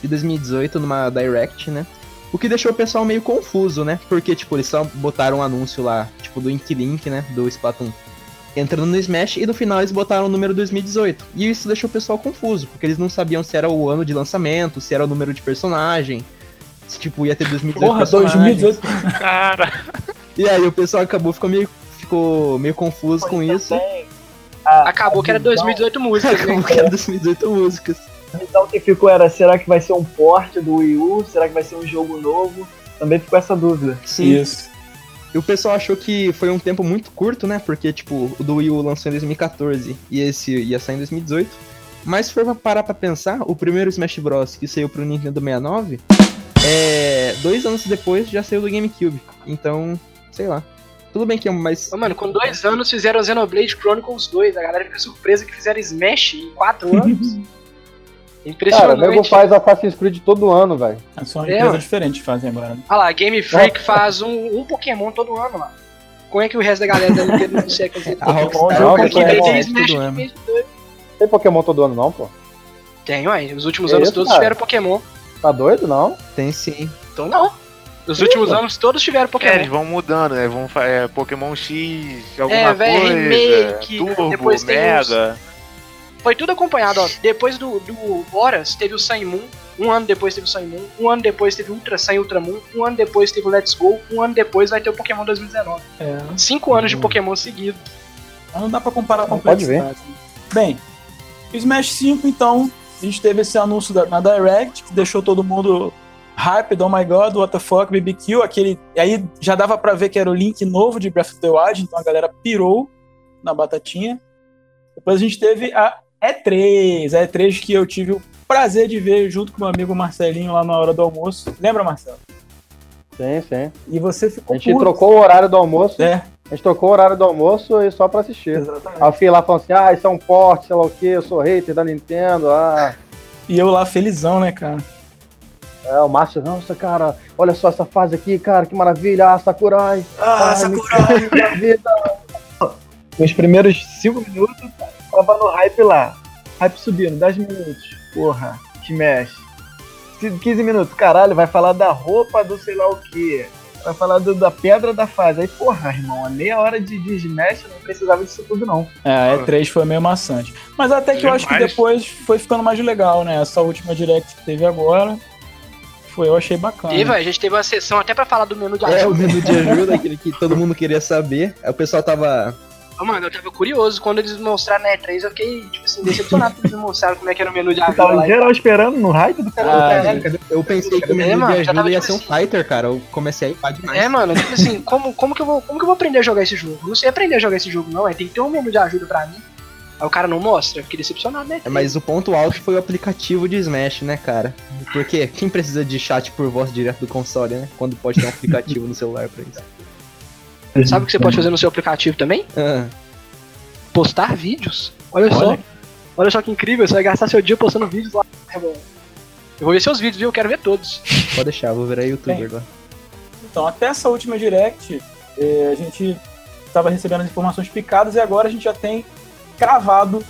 de 2018 numa Direct, né? O que deixou o pessoal meio confuso, né? Porque, tipo, eles só botaram um anúncio lá, tipo, do Ink Link, né? Do Splatoon. Entrando no Smash e no final eles botaram o número 2018. E isso deixou o pessoal confuso, porque eles não sabiam se era o ano de lançamento, se era o número de personagem, se, tipo, ia ter 2018 Porra, personagens. 2018. Cara. E aí o pessoal acabou, ficou meio, ficou meio confuso com Então isso. tem a- Acabou a que era visão- 2018 músicas, né? Acabou que era 2018 músicas. A visão que ficou era, será que vai ser um porte do Wii U? Será que vai ser um jogo novo? Também ficou essa dúvida. Sim. Isso. E o pessoal achou que foi um tempo muito curto, né? Porque, tipo, o do Wii U lançou em 2014 e esse ia sair em 2018. Mas se for pra parar pra pensar, o primeiro Smash Bros. que saiu pro Nintendo 69, é... dois anos depois já saiu do GameCube. Então, sei lá. Tudo bem que é mais... Ô, Mano, com dois anos fizeram Xenoblade Chronicles 2. A galera fica surpresa que fizeram Smash em quatro anos. Cara, o Impressionante. nego faz Assassin's Creed todo ano, velho. São É, empresas mano. diferentes que fazem agora. né? Olha lá, Game Freak faz um, um Pokémon todo ano lá. Como é que o resto da galera da Nintendo não consegue fazer Pokémon é todo ano. que vem- Tem Pokémon todo ano, não, pô? Tem, ué. Os últimos Que anos isso, todos cara? tiveram Pokémon. Tá doido, não? Tem sim. Então não. Os últimos anos todos tiveram É, eles Pokémon. vão mudando, né? Vão é, Pokémon X, alguma É, véi, coisa, remake, Turbo, Mega. Foi tudo acompanhado, ó. Depois do, do Horas, teve o Sun Moon. Um ano depois teve o Sun Moon. Um ano depois teve o Ultra Sun e Ultra Moon. Um ano depois teve o Let's Go. Um ano depois vai ter o Pokémon 2019. É, Cinco anos de Pokémon seguidos. mas não dá pra comparar com Pode ver. Bem, Smash 5, então, a gente teve esse anúncio da- na Direct, que deixou todo mundo hype, oh my god, what the fuck, BBQ, aquele... Aí já dava pra ver que era o link novo de Breath of the Wild, então a galera pirou na batatinha. Depois a gente teve a E3, a E3 que eu tive o prazer de ver junto com meu amigo Marcelinho lá na hora do almoço. Lembra, Marcelo? Sim, sim. E você A ficou gente puto. trocou o horário do almoço. É, A gente trocou o horário do almoço e só pra assistir. exatamente. Aí eu fui lá falando assim, ah, isso é um porte, sei lá o que, eu sou hater da Nintendo, ah. E eu lá felizão, né, cara? É, o Márcio, nossa, cara, olha só essa fase aqui, cara, que maravilha, ah, Sakurai. Ah, Ai, Sakurai! minha vida. Nos primeiros 5 minutos, tava no hype lá. Hype subindo, 10 minutos. Porra, que mexe. 15 minutos, caralho, vai falar da roupa do sei lá o que. Vai falar do- da pedra da fase. Aí, porra, irmão, a meia hora de, de Smash não precisava disso tudo, não. É, a E3 foi meio maçante. Mas até que eu acho que depois foi ficando mais legal, né? Essa última direct que teve agora. Foi, eu achei bacana. Teve, a gente teve uma sessão até pra falar do menu de É, o ajuda. menu de ajuda, aquele que todo mundo queria saber. Aí o pessoal tava. Ô, Mano, eu tava curioso quando eles mostraram na E3, eu fiquei, tipo assim, decepcionado quando eles mostraram como é que era o menu de Eu ajuda tava lá. em geral esperando no hype do cara. Ah, gente, eu pensei que o É, menu mano, de já tava ajuda ia tipo ser um assim. fighter, cara. Eu comecei a ipar demais. É, mano, tipo assim, como, como, que eu vou, como que eu vou aprender a jogar esse jogo? Não sei aprender a jogar esse jogo, não. É, tem que ter um menu de ajuda pra mim. Aí o cara não mostra, eu fiquei decepcionado, né? É, Mas o ponto alto foi o aplicativo de Smash, né, cara? Porque quem precisa de chat por voz direto do console, né? Quando pode ter um aplicativo no celular pra isso. Sabe o que você pode fazer no seu aplicativo também? Ah, Postar vídeos. Olha, só. Olha. Olha só que incrível, você vai gastar seu dia postando vídeos lá. É bom. Eu vou ver seus vídeos, viu? Eu quero ver todos. pode deixar, vou virar youtuber Bem. agora. Então, até essa última direct, eh, a gente estava recebendo as informações picadas e agora a gente já tem cravado.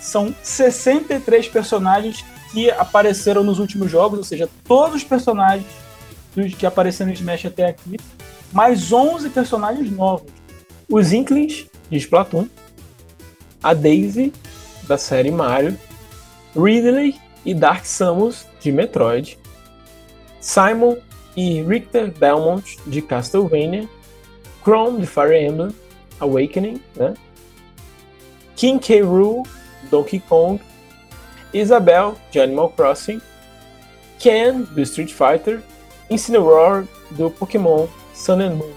São 63 personagens que apareceram nos últimos jogos, ou seja, todos os personagens que apareceram no Smash até aqui, mais 11 personagens novos. Os Inklings, de Splatoon, a Daisy, da série Mario, Ridley e Dark Samus, de Metroid, Simon e Richter Belmont de Castlevania, Chrome de Fire Emblem Awakening, né? King K. Rool, Donkey Kong, Isabel de Animal Crossing, Ken do Street Fighter, Incineroar do Pokémon Sun and Moon.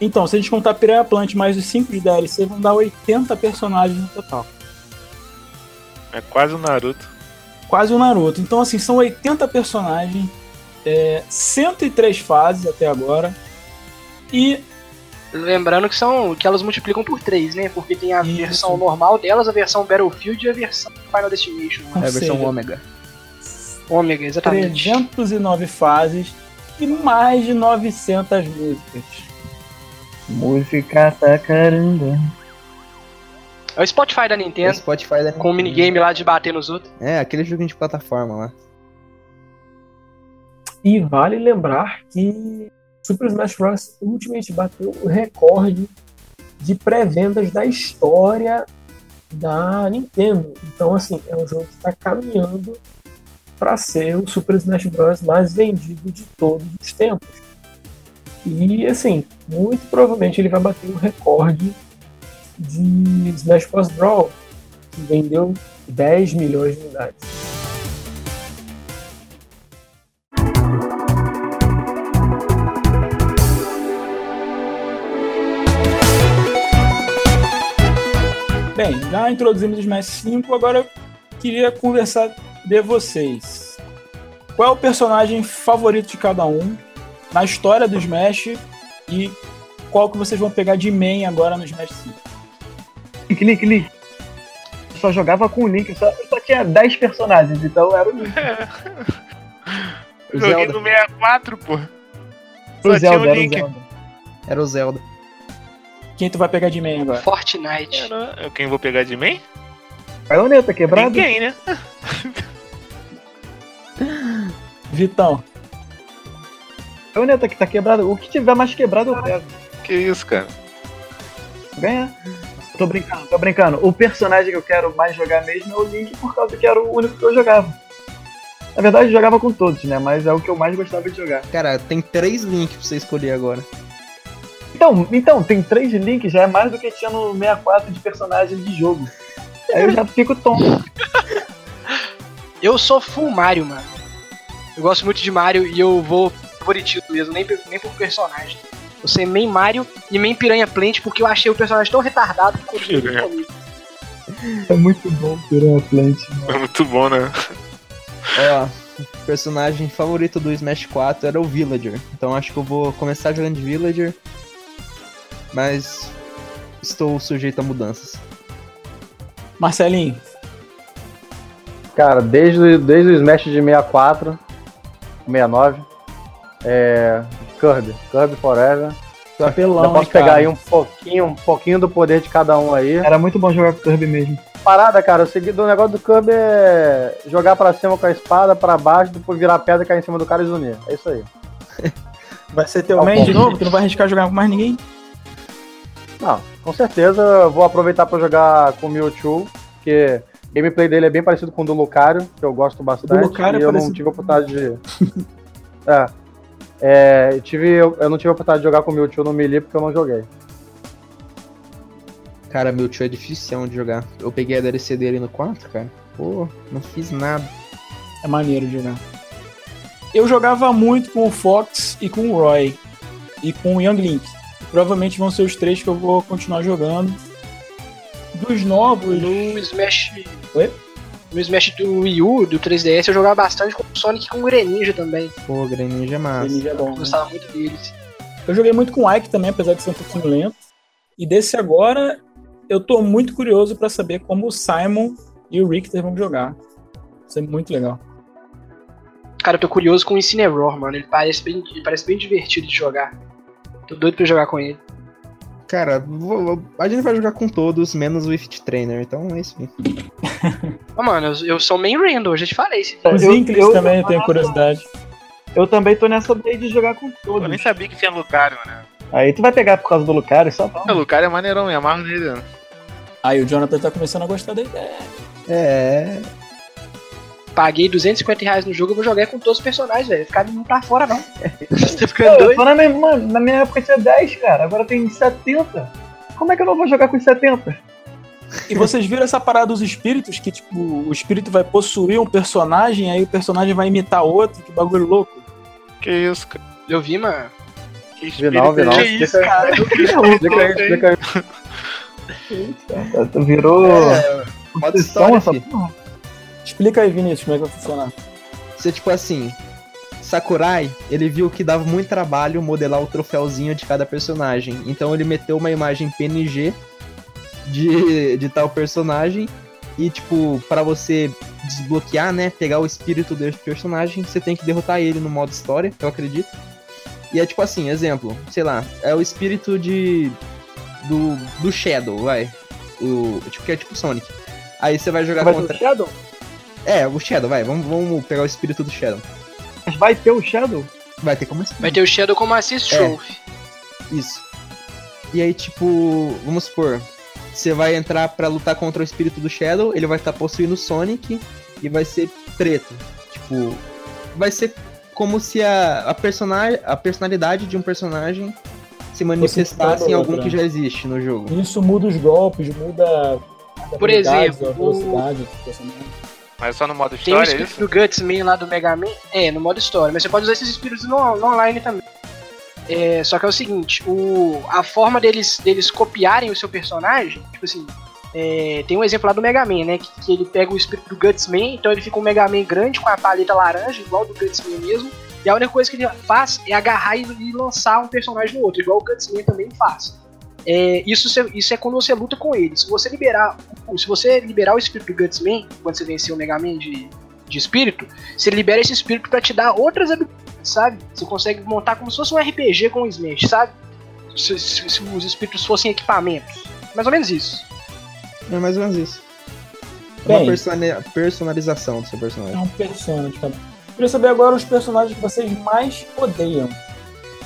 Então, se a gente contar Piranha Plant mais os 5 de DLC, vão dar 80 personagens no total. É quase o Naruto. Quase o Naruto. Então, assim, são 80 personagens é, 103 fases até agora. E Lembrando que são que elas multiplicam por 3, né? Porque tem a Isso. versão normal delas, a versão Battlefield e a versão Final Destination. Ou É a versão seja, Ômega. Ômega, exatamente. 309 fases e mais de 900 músicas. Música pra caramba. É o Spotify da É o Nintendo, Spotify da com o minigame lá de bater nos outros. É, aquele joguinho de plataforma lá. E vale lembrar que Super Smash Bros. Ultimate bateu o recorde de pré-vendas da história da Nintendo. Então, assim, é um jogo que está caminhando para ser o Super Smash Bros. mais vendido de todos os tempos. E, assim, muito provavelmente ele vai bater o recorde de Smash Bros. Brawl, que vendeu 10 milhões de unidades. Bem, já introduzimos o Smash 5, agora eu queria conversar de vocês. Qual é o personagem favorito de cada um na história do Smash e qual que vocês vão pegar de main agora no Smash 5? Link, Link, Link. Eu só jogava com o Link, eu só, eu só tinha 10 personagens, então era o Link. O Joguei no 64, pô. O Só tinha Zelda, o era o Link. Zelda. Era o Zelda. Quem tu vai pegar de main agora? Fortnite. Era- Quem vou pegar de mim? Baioneta quebrado? Ninguém, né? Vitão. Baioneta que tá quebrado. O que tiver mais quebrado eu pego. Que isso, cara. Ganha. Tô brincando, tô brincando. O personagem que eu quero mais jogar mesmo é o Link, por causa que era o único que eu jogava. Na verdade, eu jogava com todos, né? Mas é o que eu mais gostava de jogar. Cara, tem três links pra você escolher agora. Então, então tem três links, já é mais do que tinha no 64 de personagens de jogo. Aí eu já fico tonto. Eu sou full Mario, mano. Eu gosto muito de Mario e eu vou favoritismo mesmo, nem, por- nem por personagem. Eu sei main Mario e main Piranha Plant porque eu achei o personagem tão retardado que comigo. É muito bom Piranha Plant. É muito bom, né? Ó, o personagem favorito do Smash 4 era o Villager. Então acho que eu vou começar jogando de Villager. Mas estou sujeito a mudanças. Marcelinho. Cara, desde, o- desde o Smash de 64, 69, é. Kirby, Kirby Forever. É apelão, Eu posso hein, cara? pegar aí um pouquinho, um pouquinho do poder de cada um aí. Era muito bom jogar com Kirby mesmo. Parada, cara, o negócio do Kirby é jogar pra cima com a espada, pra baixo, depois virar pedra, cair em cima do cara e zunir. É isso aí. Vai ser teu Tá main de novo? Tu não vai arriscar jogar com mais ninguém? Não, com certeza eu vou aproveitar pra jogar com o Mewtwo, porque o gameplay dele é bem parecido com o do Lucario, que eu gosto bastante. Lucario é e eu não parecido tive a oportunidade de. é. É, eu, tive, eu, eu não tive a oportunidade de jogar com o Mewtwo no Melee porque eu não joguei. Cara, meu tio é difícil de jogar. Eu peguei a DLC dele no 4, cara. Pô, não fiz nada. É maneiro de jogar. Eu jogava muito com o Fox e com o Roy. E com o Young Link. Provavelmente vão ser os três que eu vou continuar jogando. Dos novos. No Smash. Oi? No Smash do Wii U, do 3DS, eu jogava bastante com o Sonic e com o Greninja também. Pô, Greninja é massa. Já é bom, Eu né? gostava muito deles. Eu joguei muito com o Ike também, apesar de ser um pouquinho lento. E desse agora, eu tô muito curioso pra saber como o Simon e o Richter vão jogar. Isso é muito legal. Cara, eu tô curioso com o Incineroar, mano. Ele parece bem, ele parece bem divertido de jogar. Tô doido pra jogar com ele. Cara, vou- a gente vai jogar com todos, menos o Ifit Trainer, então é isso mano, eu, eu sou main Randall, eu já te falei. Se Os Eu- Inklings eu- também eu tenho curiosidade. Eu também tô nessa daí de jogar com Eu todos. nem sabia que tinha Lucario, né? Aí tu vai pegar por causa do Lucario, só O Lucario é maneirão, me amarro nele. né? Aí o Jonathan tá começando a gostar da ideia. É. paguei 250 reais no jogo, eu vou jogar com todos os personagens, velho. Ficar não pra fora, não. Você tá ficando eu doido? tô na, minha, mano, na minha época tinha 10, cara. Agora tem 70. Como é que eu não vou jogar com 70? E vocês viram essa parada dos espíritos? Que, tipo, o espírito vai possuir um personagem, aí o personagem vai imitar outro, que bagulho louco. Que isso, cara. Eu vi, mano. Que espírito não. é Que isso, cara? Aí. Tu virou. É, modo obsessão história, essa porra. Explica aí, Vinícius, como é que vai funcionar. Você, tipo assim, Sakurai, ele viu que dava muito trabalho modelar o troféuzinho de cada personagem. Então ele meteu uma imagem PNG de, de tal personagem. E, tipo, para você desbloquear, né? Pegar o espírito desse personagem, você tem que derrotar ele no modo história, eu acredito. E é tipo assim, exemplo, sei lá, é o espírito de. do, do Shadow, vai. O, tipo, que é tipo Sonic. Aí você vai jogar Vai contra. Shadow? É, o Shadow, vai, vamos, vamos pegar o espírito do Shadow. Mas vai ter o Shadow? Vai ter como espírito. Vai ter o Shadow como assist É. trophy. Isso. E aí, tipo, vamos supor, você vai entrar pra lutar contra o espírito do Shadow, ele vai estar possuindo o Sonic e vai ser preto. Tipo, vai ser como se a, a, personagem, a personalidade de um personagem se manifestasse em algum outra. que já existe no jogo. Isso muda os golpes, muda. as Por exemplo, a velocidade do personagem. Mas só no modo Tem o história, é espírito isso? do Gutsman lá do Mega Man. É, no modo história. Mas você pode usar esses espíritos no, no online também. É, só que é o seguinte, o, a forma deles, deles copiarem o seu personagem, tipo assim, é, tem um exemplo lá do Mega Man, né? Que, que ele pega o espírito do Gutsman, então ele fica um Mega Man grande com a paleta laranja, igual do Gutsman mesmo. E a única coisa que ele faz é agarrar e, e lançar um personagem no outro, igual o Gutsman também faz. É, isso, isso é quando você luta com ele. Se você liberar, se você liberar o espírito do Gutsman, quando você vencer o Mega Man de, de espírito, você libera esse espírito pra te dar outras habilidades, sabe? Você consegue montar como se fosse um RPG com o Smash, sabe? Se, se- se os espíritos fossem equipamentos. Mais ou menos isso. É mais ou menos isso. Bem. Uma persona- personalização do seu É personagem. um personagem de cada. Queria saber agora os personagens que vocês mais odeiam.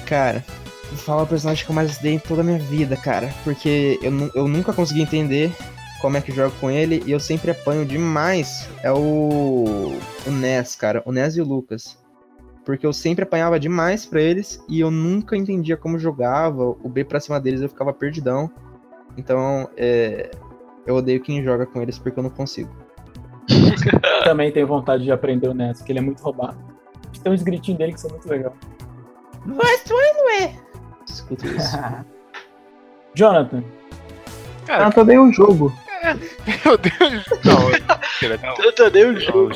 Cara, falar o personagem que eu mais dei em toda a minha vida, cara. Porque eu, eu nunca consegui entender como é que jogo com ele e eu sempre apanho demais. É o. O Ness, cara. O Ness e o Lucas. Porque eu sempre apanhava demais pra eles e eu nunca entendia como jogava. O B pra cima deles eu ficava perdidão. Então, é. Eu odeio quem joga com eles porque eu não consigo. Também tenho vontade de aprender o Neto, que ele é muito roubado. Tem uns gritinhos dele que são muito legais. Mas tu não é! Escuta isso. Jonathan, Ah, eu dei um jogo. Meu Deus. Não. Eu tô deu o Não, jogo.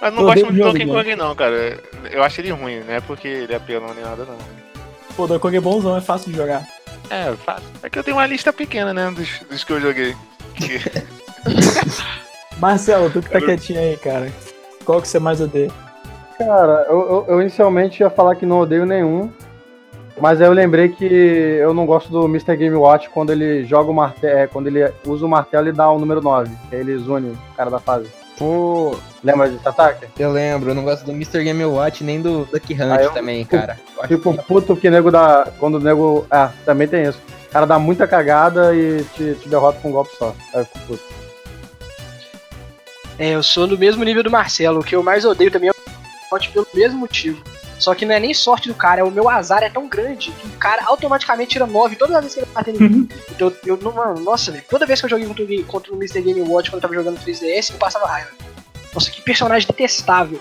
Mas não Eu gosto odeio muito do Donkey. Kong não, cara. Eu acho ele ruim, não é porque ele é apelão nem nada não. pô, Donkey Kong é bonzão, é fácil de jogar. É, fácil. É que eu tenho uma lista pequena, né, dos, dos que eu joguei. Que- Marcelo, tu que tá quietinho aí, cara. Qual que você mais odeia? Cara, eu, eu- eu inicialmente ia falar que não odeio nenhum. Mas aí eu lembrei que eu não gosto do Mr. Game Watch quando ele joga o martelo. quando ele usa o martelo e dá o número 9. Que aí ele zune o cara da fase. Pô, Lembra desse ataque? eu lembro, eu não gosto do Mr. Game Watch nem do Duck Hunt Ah, eu- também, cara. Eu acho Tipo, puto que nego dá. Quando o nego. Ah, também tem isso. O cara dá muita cagada e te, te derrota com um golpe só. Aí eu fico puto. É, eu sou do mesmo nível do Marcelo. O que eu mais odeio também é o pelo mesmo motivo. Só que não é nem sorte do cara, é o meu azar é tão grande que o cara automaticamente tira 9 todas as vezes que ele bate em mim. Então eu não, mano, nossa, velho, toda vez que eu joguei contra, o- contra o Mr. Game Watch quando eu tava jogando 3DS, eu passava raiva. Nossa, que personagem detestável.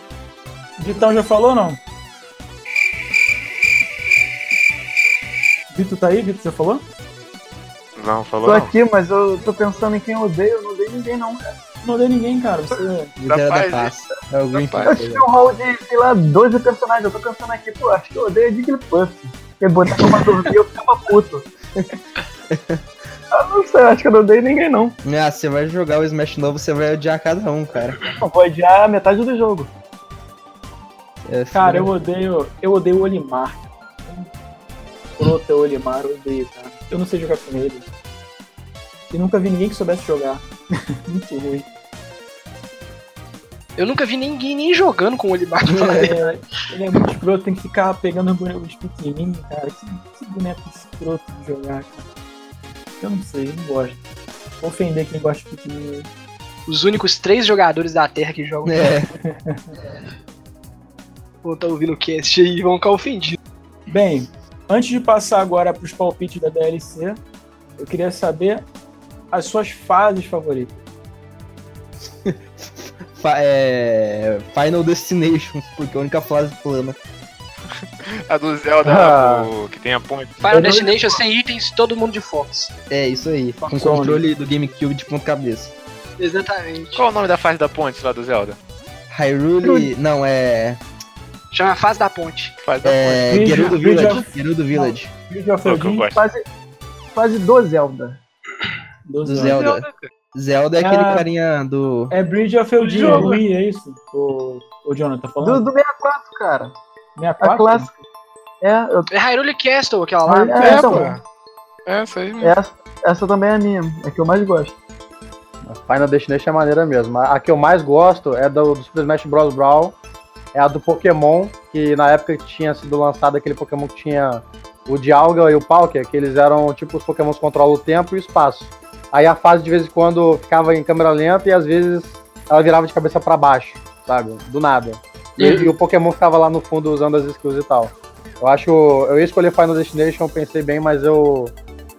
Vitão já falou ou não? Vitor tá aí? Vitor já falou? Não, Tô falou não. aqui, mas eu tô pensando em quem eu odeio. Eu não odeio ninguém, não, cara. Não odeio ninguém, cara. Você. Miséria da paz. É o Green. Eu Panther. tive um rol de, sei lá, 12 personagens. Eu tô pensando aqui, pô, acho que eu odeio Jigglypuff. Porque botar pra dormir eu ficava puto. ah, não sei, acho que eu não odeio ninguém, não. Ah, você vai jogar o Smash novo, você vai odiar cada um, cara. Eu vou adiar metade do jogo. É, Cara, eu odeio. Eu odeio o Olimar. Prota Olimar, eu odeio, cara. Eu não sei jogar com ele. E nunca vi ninguém que soubesse jogar. Muito ruim. Eu nunca vi ninguém nem jogando com o Olimar. É, ele é muito escroto, tem que ficar pegando bonecos pequenininhos, cara. Que, que boneco escroto de jogar, cara. Eu não sei, eu não gosto. Vou ofender quem gosta de pequenininho. Os únicos três jogadores da Terra que jogam. É, Vão tá ouvindo o cast aí e vão ficar ofendidos. Bem, antes de passar agora para os palpites da DLC, eu queria saber as suas fases favoritas. é, Final Destination, porque é a única fase plana. A do Zelda, Ah. o- que tem a ponte. Final Destination sem itens, todo mundo de Fox. É, isso aí. Com controle do GameCube de ponta cabeça. Exatamente. Qual o nome da fase da ponte lá do Zelda? Hyrule. Não, é. Chama Fase da Ponte. Faz a É, Bridge- Gerudo Village. of- Gerudo Village. Bridge of ponte. que eu Eldin, gosto. Fase, fase do Zelda. Do doze Zelda. Zelda é aquele Ah. carinha do. É Bridge of Eldin, é. Wii, é isso? O, o Jonathan tá Do, falando? do 64, cara. A 64? clássica. É, eu, É Hyrule Castle, aquela lá. É, É, então. pô. É, essa aí mesmo. essa, essa também é a minha. É a que eu mais gosto. A Final Destination é maneira mesmo. A a que eu mais gosto é do, do Super Smash Bros. Brawl. É a do Pokémon, que na época que tinha sido lançado aquele Pokémon que tinha o Dialga e o Palkia, que eles eram tipo os Pokémon que controlam o tempo e o espaço. Aí a fase de vez em quando ficava em câmera lenta e às vezes ela virava de cabeça pra baixo, sabe? Do nada. E, e o Pokémon ficava lá no fundo usando as skills e tal. Eu acho. Eu ia escolher Final Destination, pensei bem, mas eu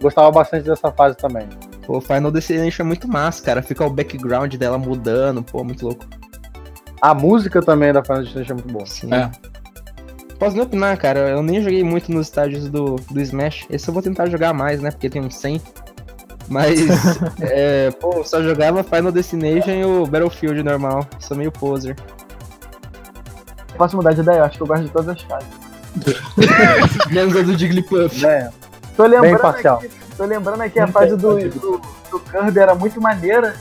gostava bastante dessa fase também. Pô, Final Destination é muito massa, cara. Fica o background dela mudando, pô, muito louco. A música também da Final Destination é muito boa. Sim. É. Posso nem opinar, cara. Eu nem joguei muito nos estádios do, do Smash. Esse eu vou tentar jogar mais, né? Porque tem uns 100. Mas, é, pô, eu só jogava Final Destination e o Battlefield normal. Sou meio poser. Posso mudar de ideia? Eu acho que eu gosto de todas as fases. Menos a do Jigglypuff. É, Tô bem lembrando, parcial. aqui, tô lembrando aqui a fase do, do, do Kirby era muito maneira.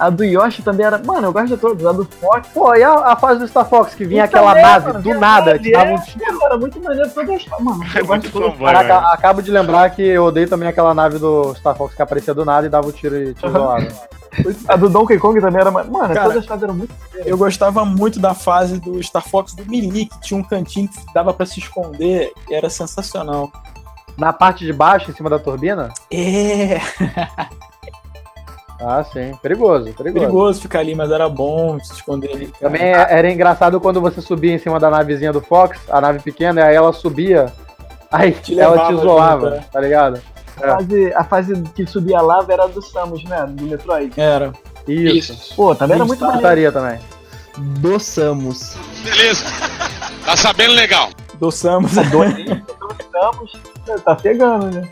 A do Yoshi também era. Mano, eu gosto de todas. A do Fox. Pô, e a, a fase do Star Fox, que vinha Então, aquela é, nave mano, do vinha nada, te dava é. um tiro. Era muito maneiro fases. Mano, É eu gosto muito de fanboy, Caraca, velho. acabo de lembrar que eu odeio também aquela nave do Star Fox que aparecia do nada e dava o tiro e te isolava. A do Donkey Kong também era. ma- Mano, Cara, todas as fases eram muito. Eu gostava muito da fase do Star Fox do Melee, que tinha um cantinho que dava pra se esconder, e era sensacional. Na parte de baixo, em cima da turbina? É, Ah, sim. Perigoso, perigoso. perigoso ficar ali, mas era bom se esconder ali. cara. Também é- era engraçado quando você subia em cima da navezinha do Fox, a nave pequena, e aí ela subia, aí Te ela te isolava, é. tá ligado? A fase, a fase que subia a lava era do Samus, né? Do Metroid. Era. Isso. Isso. Pô, também era muito maneiro. Também. Doçamos. Beleza. Tá sabendo legal. Doçamos. Samus, tá pegando, né?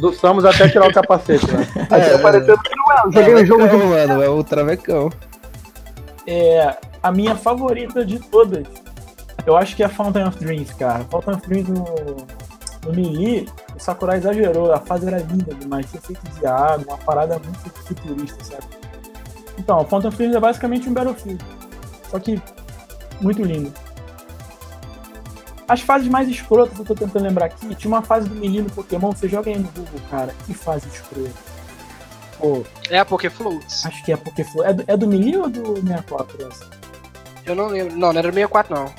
Do Samus até tirar o capacete, né? Até aparecendo que não é. Joguei um jogo de. Travecão, mano. É o Travecão. É a minha favorita de todas. Eu acho que é Fountain of Dreams, cara. Fountain of Dreams no, no Melee, o Sakurai exagerou. A fase era linda demais. Tinha feito de água, uma parada muito futurista, sabe? Então, Fountain of Dreams é basicamente um Battlefield. Só que muito lindo. As fases mais escrotas, eu tô tentando lembrar aqui, tinha uma fase do Melee no Pokémon, você joga aí no Google, cara. Que fase escrota. Pô, É a Pokéfloats. acho que é Pokéflow. É do, é do Melee ou do 64 essa? Eu não lembro. Não, não era do 64, não.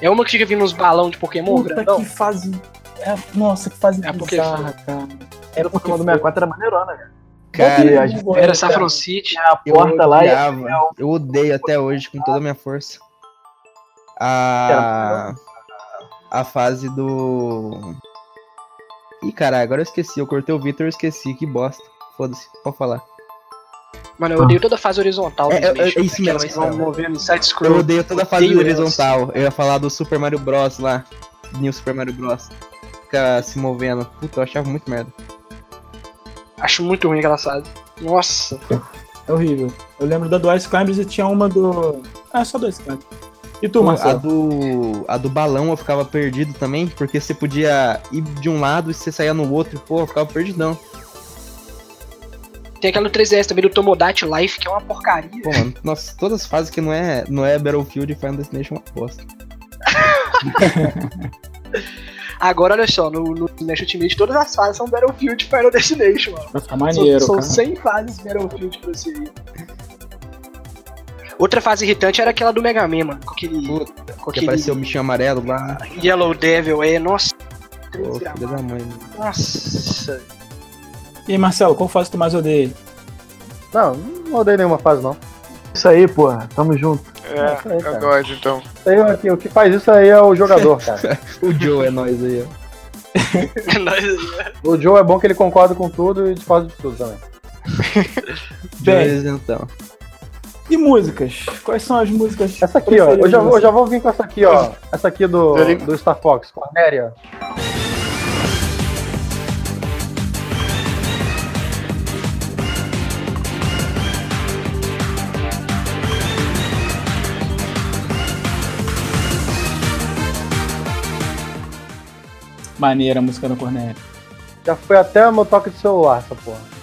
É uma que fica vindo uns balão de Pokémon Puta grandão. que fase. É, nossa, que fase É bizarra, cara. Era o Pokémon do 64 era maneirona, cara. Cara, a gente Era Saffron City. a eu porta lá e odiava. Eu odeio até hoje com toda a minha força. A. A fase do. Ih, caralho, agora eu esqueci. Eu cortei o Victor e esqueci. Que bosta. Foda-se, pode falar. Mano, eu odeio toda a fase horizontal É, é, é isso mesmo, que vão cara. movendo side Eu scroll. odeio toda a fase Odeio horizontal. Eu ia falar do Super Mario Bros. lá. New Super Mario Bros. Fica se movendo. Puta, eu achava muito merda. Acho muito ruim aquela fase. Nossa. É horrível. Eu lembro da do Ice Climbers e tinha uma do. Ah, só do Ice Climbers. E tu, Pô, a Marcelo? do. A do balão eu ficava perdido também, porque você podia ir de um lado e você saía no outro, pô, eu ficava perdidão. Tem aquela do 3DS também do Tomodachi Life, que é uma porcaria. Pô, mano, nossa, todas as fases que não é, não é Battlefield e Final Destination é uma bosta. Agora, olha só, no, no Smash Ultimate todas as fases são Battlefield e Final Destination, mano. Vai ficar maneiro, são, cara. são 100 fases Battlefield pra você ir. Outra fase irritante era aquela do Mega Man, mano. Com aquele, Puta, com Que aquele apareceu o bichinho amarelo lá. Yellow Devil, é, nossa. Pô, da mãe. Nossa. E aí, Marcelo, qual fase tu mais odeia? Não, não odeio nenhuma fase, não. Isso aí, porra. Tamo junto. É, Isso aí, eu gosto então. Isso aí, aqui, o que faz isso aí é o jogador, cara. O Joe é nós aí, ó. Nós- O Joe é bom que ele concorda com tudo e discorda de tudo também. Bem. Joe então. E músicas? Quais são as músicas? Essa aqui, ó. Eu já, eu já vou vir com essa aqui, ó. Essa aqui do, do Star Fox, Cornéria. Maneira a música da Cornélia. Já foi até o meu toque de celular, essa porra.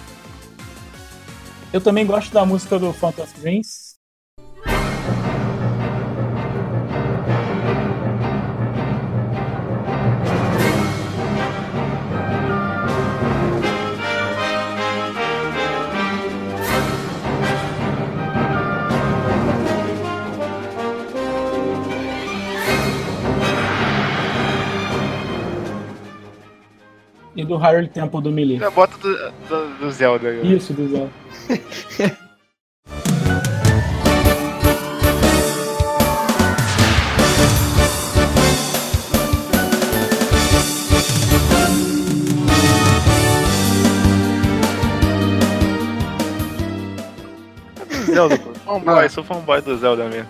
Eu também gosto da música do Phantom Dreams. E do Hyrule Temple do Melee. Já bota do, do, do Zelda aí. Isso, do Zelda. Zelda, pô. Fanboy, sou fanboy do Zelda mesmo.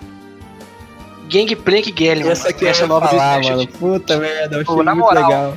Gangplank Galley, Essa aqui essa é nova do falar, Smash. mano. Puta merda, eu achei Pô, na muito moral. legal.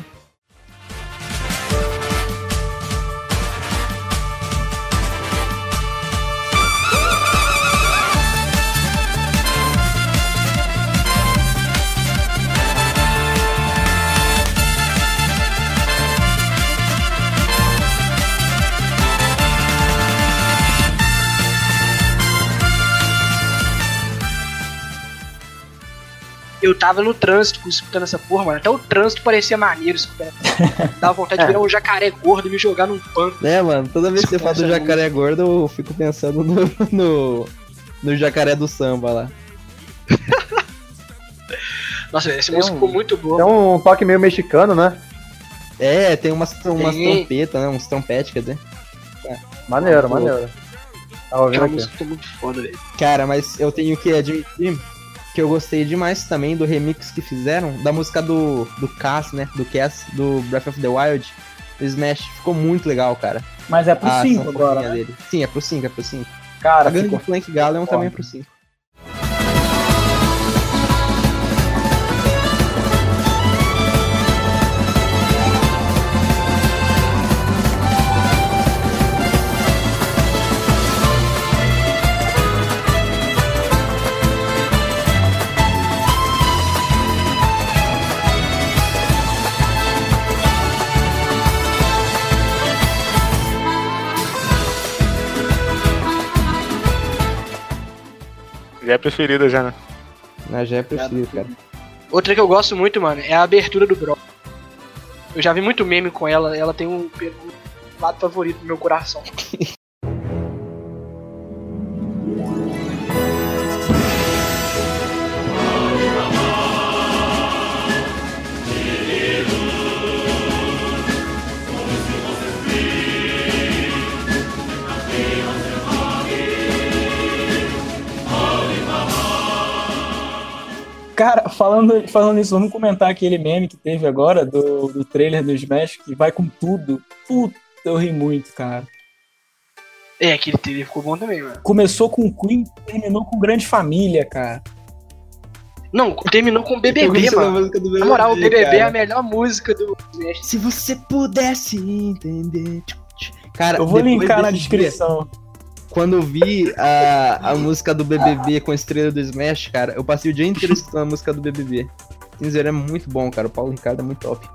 Eu tava no trânsito escutando essa porra, mano. Até o trânsito parecia maneiro escutando. Dava vontade de virar um jacaré gordo e me jogar num pano. Né, mano? Toda vez que você fala do jacaré gordo, eu fico pensando no, no, no jacaré do samba lá. Nossa, música um- ficou muito boa. Tem um toque meio mexicano, né? É, tem umas, umas Tem. trompetas, né? Uns trompetes, quer dizer. Maneiro, Pô. maneiro. Tava ouvindo aqui. muito foda, velho. Cara, mas eu tenho que admitir que eu gostei demais também do remix que fizeram da música do, do Cass, né? Do Cass, do Breath of the Wild. Do Smash. Ficou muito legal, cara. Mas é pro A 5 agora, né? dele. Sim, é pro 5, é pro 5. Cara, A ficou... Flank Galleon também é pro 5. Já é preferida já, né? Mas já é preciso, cara. Outra que eu gosto muito, mano, é a abertura do Bro. Eu já vi muito meme com ela, ela tem um, um lado favorito do meu coração. Cara, falando, falando nisso, vamos comentar aquele meme que teve agora do, do trailer do Smash, que vai com tudo. Puta, eu ri muito, cara. É, aquele trailer ficou bom também, mano. Começou com Queen, terminou com Grande Família, cara. Não, terminou com BBB, mano. Na moral, o BBB é a cara. melhor música do Smash. Se você pudesse entender. Cara, Eu vou linkar na descrição. Quando eu vi a, a música do BBB com a estrela do Smash, cara, eu passei o dia inteiro escutando a música do BBB. Cinzeiro é muito bom, cara. O Paulo Ricardo é muito top.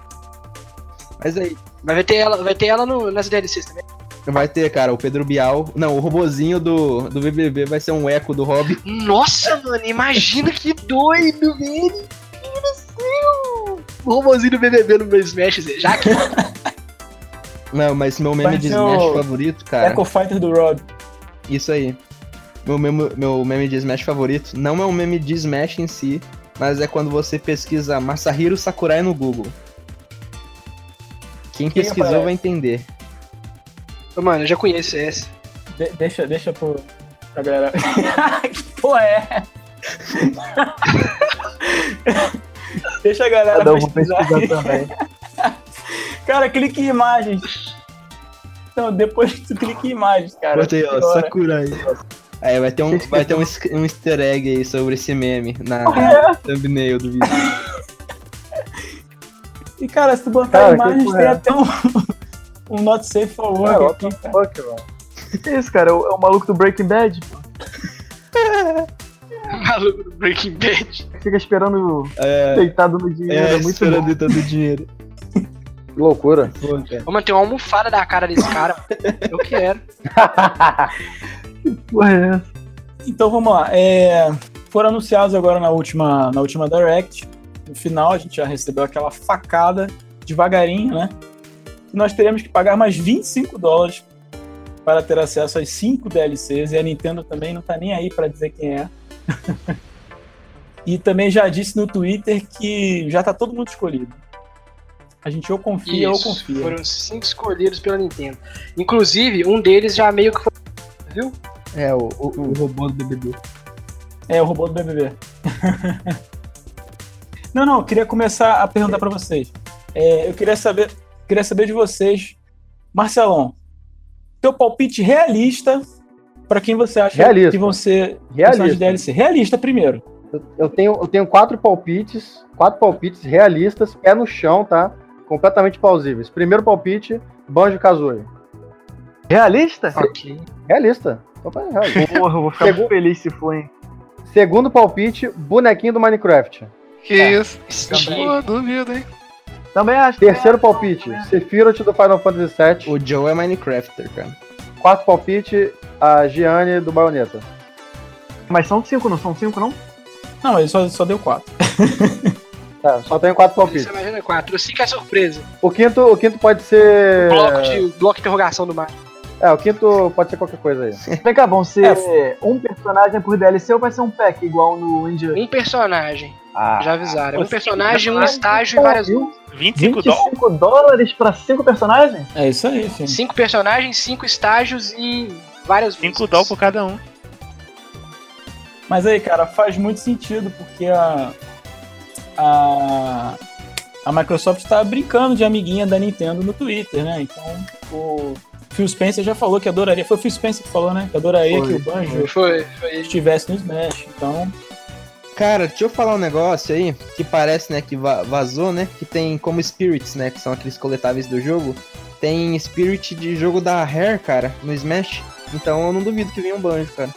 Mas aí, Mas vai ter ela, vai ter ela no, nas DLCs também. vai ter, cara, o Pedro Bial. Não, o robozinho do, do BBB vai ser um eco do Hobby. Nossa, mano, imagina que doido, velho. Meu Deus do céu. O robôzinho do BBB no meu Smash, já que Não, mas meu meme Vai de ser Smash o favorito, cara. Echo Fighter do Rob. Isso aí. Meu meme, meu meme de Smash favorito não é um meme de Smash em si, mas é quando você pesquisa Masahiro Sakurai no Google. Quem Quem pesquisou aparece? vai entender. Mano, eu já conheço essa. De- deixa, deixa pro, pra galera. que porra é? deixa a galera Cada um vou pesquisar. pesquisar também. Cara, clique em imagens. Então, depois tu clica em imagens, cara. Botei, ó, Agora. Sakurai. Aí vai ter um, vai ter um, um easter egg aí sobre esse meme na É. thumbnail do vídeo. E, cara, se tu botar Cara, imagens, tem é? até um, um not safe for work É, aqui, cara. Fuck, mano. Que isso, cara? É o, é o maluco do Breaking Bad, pô. Maluco do Breaking Bad. Fica esperando É, deitado no dinheiro. é É, muito esperando bom. todo o dinheiro. Que loucura. Cara. Vou manter uma almofada da cara desse cara. Eu quero. Porra, é essa? Então vamos lá. É, foram anunciados agora na última, na última Direct. No final, a gente já recebeu aquela facada devagarinho, né? E nós teremos que pagar mais 25 dólares para ter acesso às 5 DLCs. E a Nintendo também não tá nem aí para dizer quem é. e também já disse no Twitter que já tá todo mundo escolhido. A gente ou confia ou Isso, confia. Foram cinco escolhidos pela Nintendo. Inclusive, um deles já meio que foi. Viu? É, o, o, o robô do BBB. É, o robô do BBB. não, não, eu queria começar a perguntar para vocês. É, eu queria saber, queria saber de vocês, Marcelão, teu palpite realista para quem você acha Realista. que vão ser Realista. DLC. Realista primeiro. Eu tenho, eu tenho quatro palpites, quatro palpites realistas, pé no chão, tá? Completamente plausíveis. Primeiro palpite, Banjo Kazooie. Realista? Ok. Realista. Opa, é realista. Porra, eu vou ficar Segundo- muito feliz se for, hein? Segundo palpite, bonequinho do Minecraft. Que isso? Steve. Pô, duvido, hein? Também acho. Terceiro palpite, Sephiroth do Final Fantasy VII. O Joe é Minecrafter, cara. Quarto palpite, a Gianni do Bayonetta. Mas são cinco, não são cinco, não? Não, ele só, só deu quatro. Tá, só tenho quatro Você palpites. imagina quatro. Cinco é surpresa. O quinto, o quinto pode ser. Bloco de, bloco de interrogação do Mario. É, o quinto pode ser qualquer coisa aí. Vem cá, vão ser É. um personagem por DLC ou vai ser um pack igual no India? Um personagem. Ah, Já avisaram. Um Você- personagem, um estágio e várias. viu? 25 dólares. 25 dólares pra cinco personagens? É isso aí, filho. Cinco personagens, cinco estágios e várias 5 músicas. dólares por cada um. Mas aí, cara, faz muito sentido porque a a, a Microsoft tá brincando de amiguinha da Nintendo no Twitter, né? Então, o Phil Spencer já falou que adoraria, foi o Phil Spencer que falou, né? Que adoraria Foi, que o Banjo Foi, foi. estivesse no Smash. Então, Cara, deixa eu falar um negócio aí que parece, né, que va- vazou, né? Que tem como spirits, né? Que são aqueles coletáveis do jogo. Tem spirit de jogo da Rare, cara, no Smash. Então eu não duvido que venha um banjo, cara.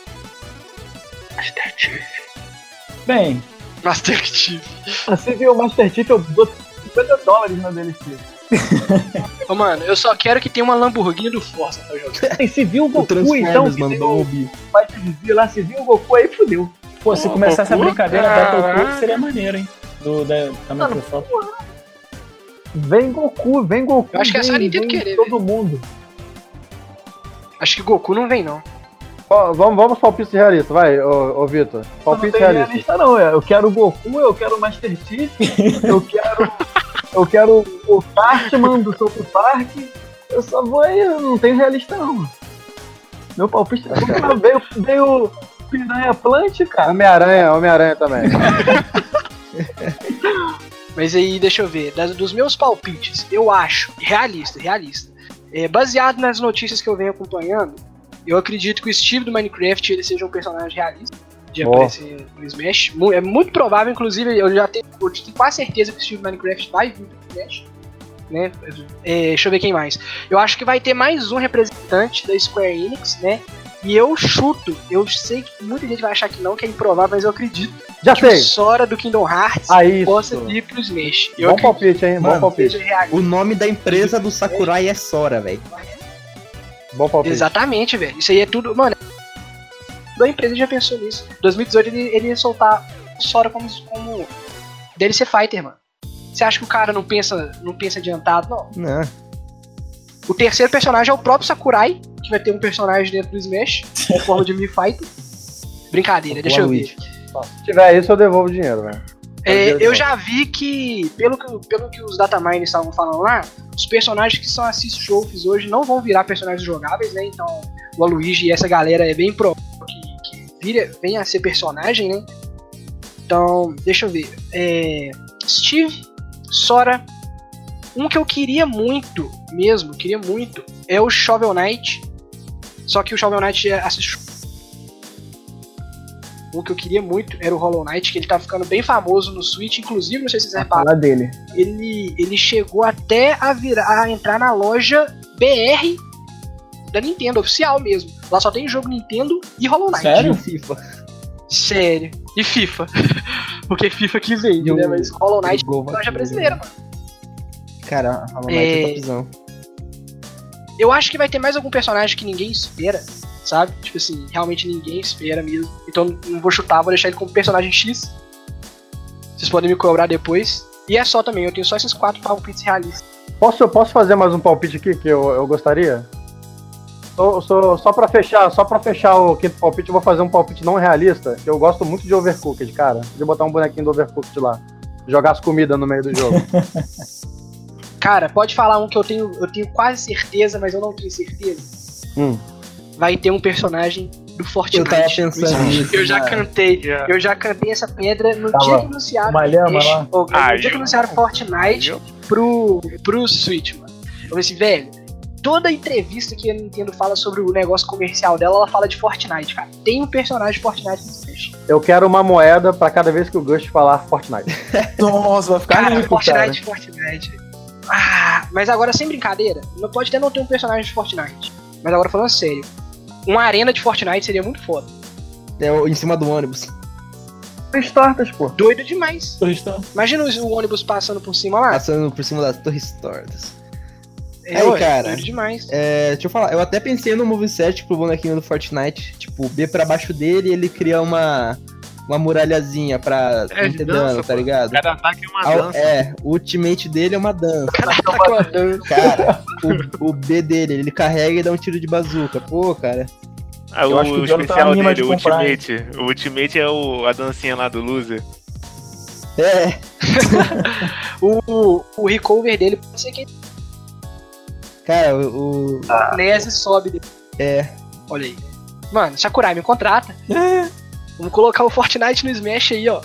bem, Master Chief. Se viu o Master Chief, eu dou 50 dólares na DLC. Ô, mano, eu só quero que tenha uma Lamborghini do Forza pra jogar. E se viu o Goku, então, que tem do o Mobi. Fight Dizzy lá, se viu o Goku aí, fudeu. pô, se começar essa Goku, brincadeira caraca. Battletoads seria maneiro, hein? Do, da, da Mano, Microsoft. Vem Goku, vem Goku. Eu acho que é só Nintendo querer, Todo mundo. Acho que Goku não vem, não. Vamos, vamos palpites realistas, vai, ô, ô Vitor. Não Palpite tenho realista. realista não, é. eu quero o Goku, eu quero o Master Chief, eu quero. Eu quero o Cartman do South Park. Eu só vou aí, eu não tenho realista não. Meu palpite veio, veio Piranha Plant, cara. Homem-Aranha, Homem-Aranha também. Mas aí, deixa eu ver. Das- dos meus palpites, eu acho, realista, realista. É, baseado nas notícias que eu venho acompanhando, eu acredito que o Steve do Minecraft ele seja um personagem realista de Boa. aparecer no Smash. É muito provável, inclusive, eu já tenho, eu tenho quase certeza que o Steve do Minecraft vai vir pro Smash. Né? É, deixa eu ver quem mais. Eu acho que vai ter mais um representante da Square Enix, né? E eu chuto, eu sei que muita gente vai achar que não, que é improvável, mas eu acredito Já que o sei. Sora do Kingdom Hearts Aí, possa vir pro Smash. Eu Bom acredito palpite, hein? Bom Mano, palpite. seja realista. O nome da empresa do Sakurai é Sora, velho. Bom palpite. Exatamente, velho. Isso aí é tudo. Mano, a empresa já pensou nisso. Em 2018 ele, ele ia soltar Sora como, como DLC Fighter, mano. Você acha que o cara não pensa, não pensa adiantado? Não. Não. O terceiro personagem é o próprio Sakurai, que vai ter um personagem dentro do Smash, em forma de Mi Fighter. Brincadeira, deixa eu ver. Se tiver isso, eu devolvo o dinheiro, velho. É, eu já vi que, pelo que, pelo que os datamines estavam falando lá, os personagens que são assist trophies hoje não vão virar personagens jogáveis, né? Então, o Aluigi e essa galera é bem provável que, que vira, venha a ser personagem, né? Então, deixa eu ver. É, Steve, Sora. Um que eu queria muito, mesmo, queria muito, é o Shovel Knight. Só que o Shovel Knight é assist um que eu queria muito era o Hollow Knight, que ele tá ficando bem famoso no Switch, inclusive, não sei se vocês repararam, Fala dele. ele, ele chegou até a, virar, a entrar na loja BR da Nintendo, oficial mesmo. Lá só tem jogo Nintendo e Hollow Knight. Sério? FIFA. Sério. E FIFA. Porque FIFA que vende, E o- né? Mas Hollow Knight é loja brasileira, mano. Cara, Hollow Knight é, É. topzão. Eu acho que vai ter mais algum personagem que ninguém espera, sabe? Tipo assim, realmente ninguém espera mesmo. Então não vou chutar, vou deixar ele como personagem X. Vocês podem me cobrar depois. E é só também, eu tenho só esses quatro palpites realistas. Posso, eu posso fazer mais um palpite aqui que eu, eu gostaria? Só, só, só pra fechar, só pra fechar o quinto palpite, eu vou fazer um palpite não realista. que Eu gosto muito de Overcooked, cara. De botar um bonequinho do Overcooked lá. Jogar as comidas no meio do jogo. Cara, pode falar um que eu tenho, eu tenho quase certeza, mas eu não tenho certeza. Hum. Vai ter um personagem do Eu Fortnite. tava pensando nisso. Eu já cara. cantei, Yeah. eu já cantei essa pedra no Tava dia que anunciaram uma lhama Smash- lá. ou, no Ah, dia que eu- anunciaram Fortnite Eu- pro, pro Switch, mano. Eu falei assim, velho, toda entrevista que a Nintendo fala sobre o negócio comercial dela, ela fala de Fortnite, cara. Tem um personagem de Fortnite no Smash. Eu quero uma moeda pra cada vez que o Gust falar Fortnite. Nossa, vai ficar Cara, rico, cara. Fortnite, Fortnite. Ah, mas agora sem brincadeira, não pode até não ter um personagem de Fortnite. Mas agora falando sério, uma arena de Fortnite seria muito foda. É, o- em cima do ônibus. Três tortas, pô. Doido demais. Turista. Imagina o ônibus passando por cima lá. Passando por cima das torres tortas. É, Aí, cara. Doido demais. É, deixa eu falar, eu até pensei no moveset pro bonequinho do Fortnite. Tipo, B pra baixo dele e ele cria uma, uma muralhazinha pra É, não ter dança, dano, tá ligado? Cada ataque é uma Ao- dança. é, o ultimate dele é uma dança. Tá com a dança. Cara, o, o B dele, ele carrega e dá um tiro de bazuca. Pô, cara. Ah, Eu o, acho que o especial anima dele, de o comprar, Ultimate. O Ultimate é o, a dancinha lá do Loser. É, O, o recover dele pode ser que cara, o. o- a NES sobe dele. É. Olha aí. Mano, Sakurai, me contrata. É. Vamos colocar o Fortnite no Smash aí, ó.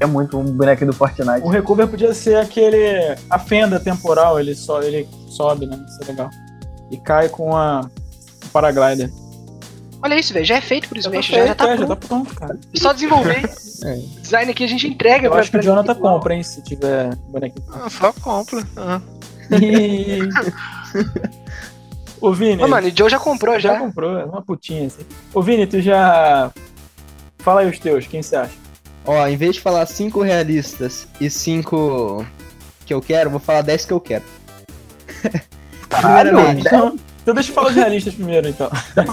É muito um bonequinho do Fortnite. O recover podia ser aquele. a fenda temporal, ele, so, ele sobe, né? Isso é legal. E cai com a. o paraglider. Olha isso, velho. Já é feito pro Já tá Smash, já, já tá feito, é, pronto. já tá pronto, cara. É Só desenvolver. É. Design aqui a gente entrega Eu pra acho que o Jonathan igual. compra, hein, se tiver bonequinho. Ah, só compra. Ah. E... Ô, Vini, Ô, mano, o Joe já comprou já já. comprou, é uma putinha assim. Ô, Vini, tu já. Fala aí os teus, quem você acha? Ó, em vez de falar cinco realistas e cinco que eu quero, vou falar 10 que eu quero. Primeiramente, Então, então deixa eu falar os realistas primeiro, então.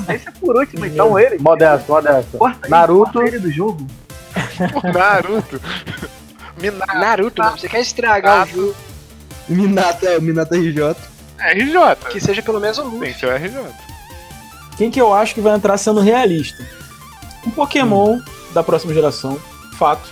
Deixa por último, então, ele. Modesto, modesto. Corta Naruto. ele do jogo. Naruto. Minato. Naruto. Você quer estragar o jogo Minato, é, Minato RJ. RJ. que seja pelo menos o Tem Luffy. ser o RJ. Quem que eu acho que vai entrar sendo realista? Um Pokémon da próxima geração, fato.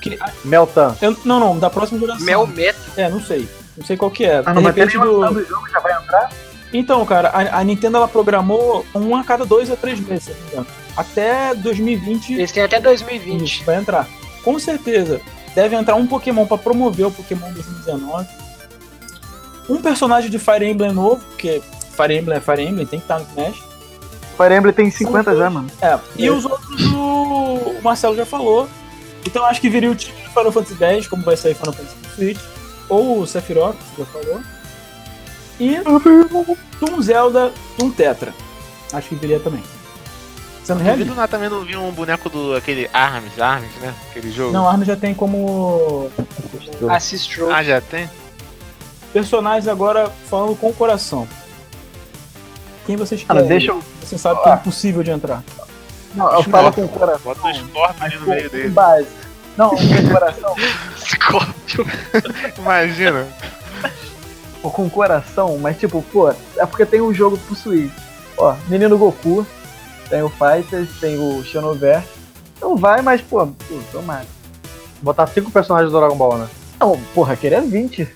Que, Meltan. eu- não, não, da próxima geração. Mel Meta. É, não sei. Não sei qual que é. Ah, De não ter repente do... do jogo, já vai entrar? Então, cara, a, a Nintendo ela programou um a cada dois a três meses, se eu não me engano. Até 2020 Eles têm até 2020. Isso, vai entrar. Com certeza, deve entrar um Pokémon pra promover o Pokémon 2019. Um personagem de Fire Emblem novo, porque Fire Emblem é Fire Emblem, tem que estar no Smash. Fire Emblem tem 50 já, mano. É, e os outros o, o Marcelo já falou. Então acho que viria o time de Final Fantasy X, como vai sair Final Fantasy Switch. Ou o Sephiroth, que já falou. E Toon Zelda, Toon Tetra. Acho que viria também. Sendo Duvido realista. lá também não vi um boneco do aquele Arms, Arms, né? Aquele jogo. Não, a Arma já tem como Assist. Ah, já tem? personagens agora falando com o coração. Quem vocês Cara, querem? deixa eu. Você sabe que é impossível de entrar. Não, eu falo com o coração. Bota o Scorpion ali no meio Com dele. base. Não, com o coração. Scorpion. Imagina. Pô, com o coração, mas tipo, pô, é porque tem um jogo pro Switch. Ó, Menino Goku, tem o Fighters, tem o Xenoverse. Não vai, mas, pô, pô tomara. Botar cinco personagens do Dragon Ball, né? Não, porra, queria 20.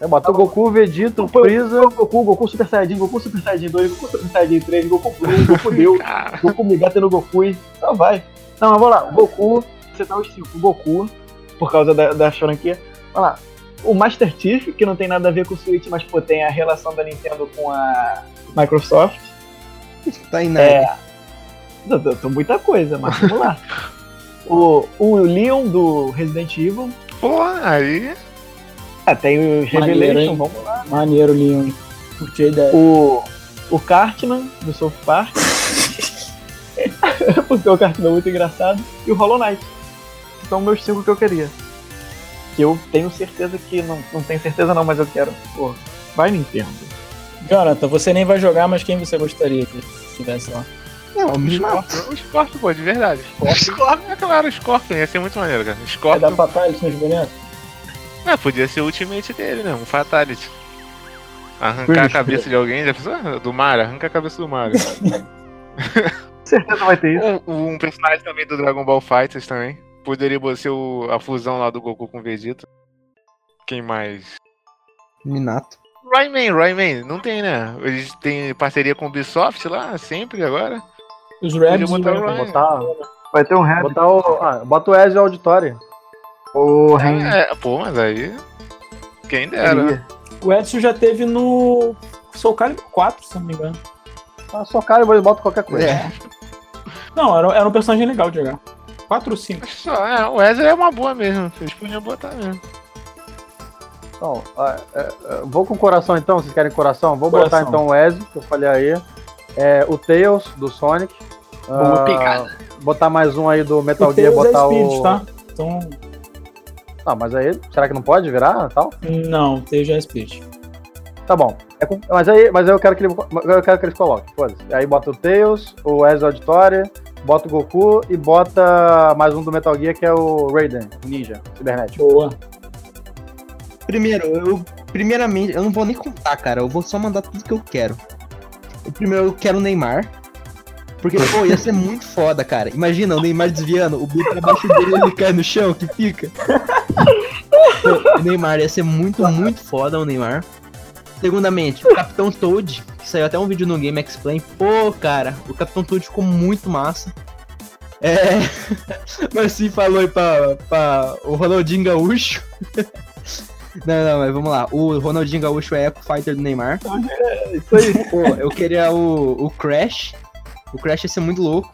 É, bota o Goku, Vegeta, o Freeza. Goku, Goku Super Saiyajin, Goku Super Saiyajin 2, Goku Super Saiyajin 3, Goku Blue, Goku Cara, Goku Migata no Goku. e- Não, vai. Não, mas vamos lá. O Goku, você tá os cinco. O Goku, por causa da, da franquia. Vamos lá. O Master Chief, que não tem nada a ver com o Switch, mas pô, tem a relação da Nintendo com a Microsoft. Tá em nada. É. Tô muita coisa, mas vamos lá. O, o Leon do Resident Evil. pô, aí. Ah, tem o Revelation, vamos lá. Maneiro, Leon. hein? Curti a ideia. O, o Cartman do South Park. Porque o Cartman é muito engraçado. E o Hollow Knight. São meus cinco que eu queria. que eu tenho certeza que. Não, não tenho certeza não, mas eu quero. Pô, vai Nintendo. Jonathan, você nem vai jogar, mas quem você gostaria que tivesse lá? Não, mata. Scorpion, o Scorpion, pô, de verdade. Scorpion, é claro, o Scorpion, ia ser muito maneiro, cara. Vai Scorpion, dar Fatality nos bonecos? Ah, podia ser o ultimate dele, né? Um Fatality. Arrancar Finish, a cabeça de alguém, já pensou? Ah, Do Mario, arranca a cabeça do Mario. certeza vai ter isso. um, um personagem também do Dragon Ball Fighters também. Poderia ser o- a fusão lá do Goku com o Vegeta. Quem mais? Minato. Rayman, Rayman, não tem, né? Eles têm parceria com o Ubisoft lá, sempre agora. Os Rabs Podia botar. Botar, Vai ter um rap. botar o. Ah, bota o Ezio Auditório. Porra, hein? É, pô, mas aí. Quem dera, né? O Edson já teve no Soul Calibur 4, se não me engano. Ah, só cara e bota qualquer coisa. É. Não, era, era um personagem legal de jogar. 4 ou 5. Acho Só, é, o Wesley é uma boa mesmo. Vocês podiam botar mesmo. Então, é, é, vou com coração então, vocês querem coração? Vou Coração. botar então o Ezio, que eu falei aí. É, o Tails, do Sonic. Boa pegada. Botar mais um aí do Metal O Gear, Tails é botar Spirit, o. tá? Então, Não, mas aí, será que não pode virar tal? não, Tails já Spirit. Tá bom. É com- mas, aí, mas aí eu quero que ele, eu quero que eles coloquem. foda-se. Aí bota o Tails, o Ezio Auditoria, bota o Goku e bota mais um do Metal Gear que é o Raiden, o Ninja, cibernético. Boa. Primeiro, eu. Primeiramente, eu não vou nem contar, cara. Eu vou só mandar tudo que eu quero. Eu, primeiro, eu quero o Neymar. Porque, pô, ia ser muito foda, cara. Imagina o Neymar desviando, o bico pra baixo dele ele cai no chão, que pica. O Neymar ia ser muito, muito foda o Neymar. Segundamente, o Capitão Toad, que saiu até um vídeo no Game Explain. Pô, cara, o Capitão Toad ficou muito massa. É. Mas sim falou aí pra, pra o Ronaldinho Gaúcho. Não, não, mas vamos lá. O Ronaldinho Gaúcho é Eco Fighter do Neymar. Isso aí. Pô, eu queria o, o Crash. O Crash ia ser muito louco.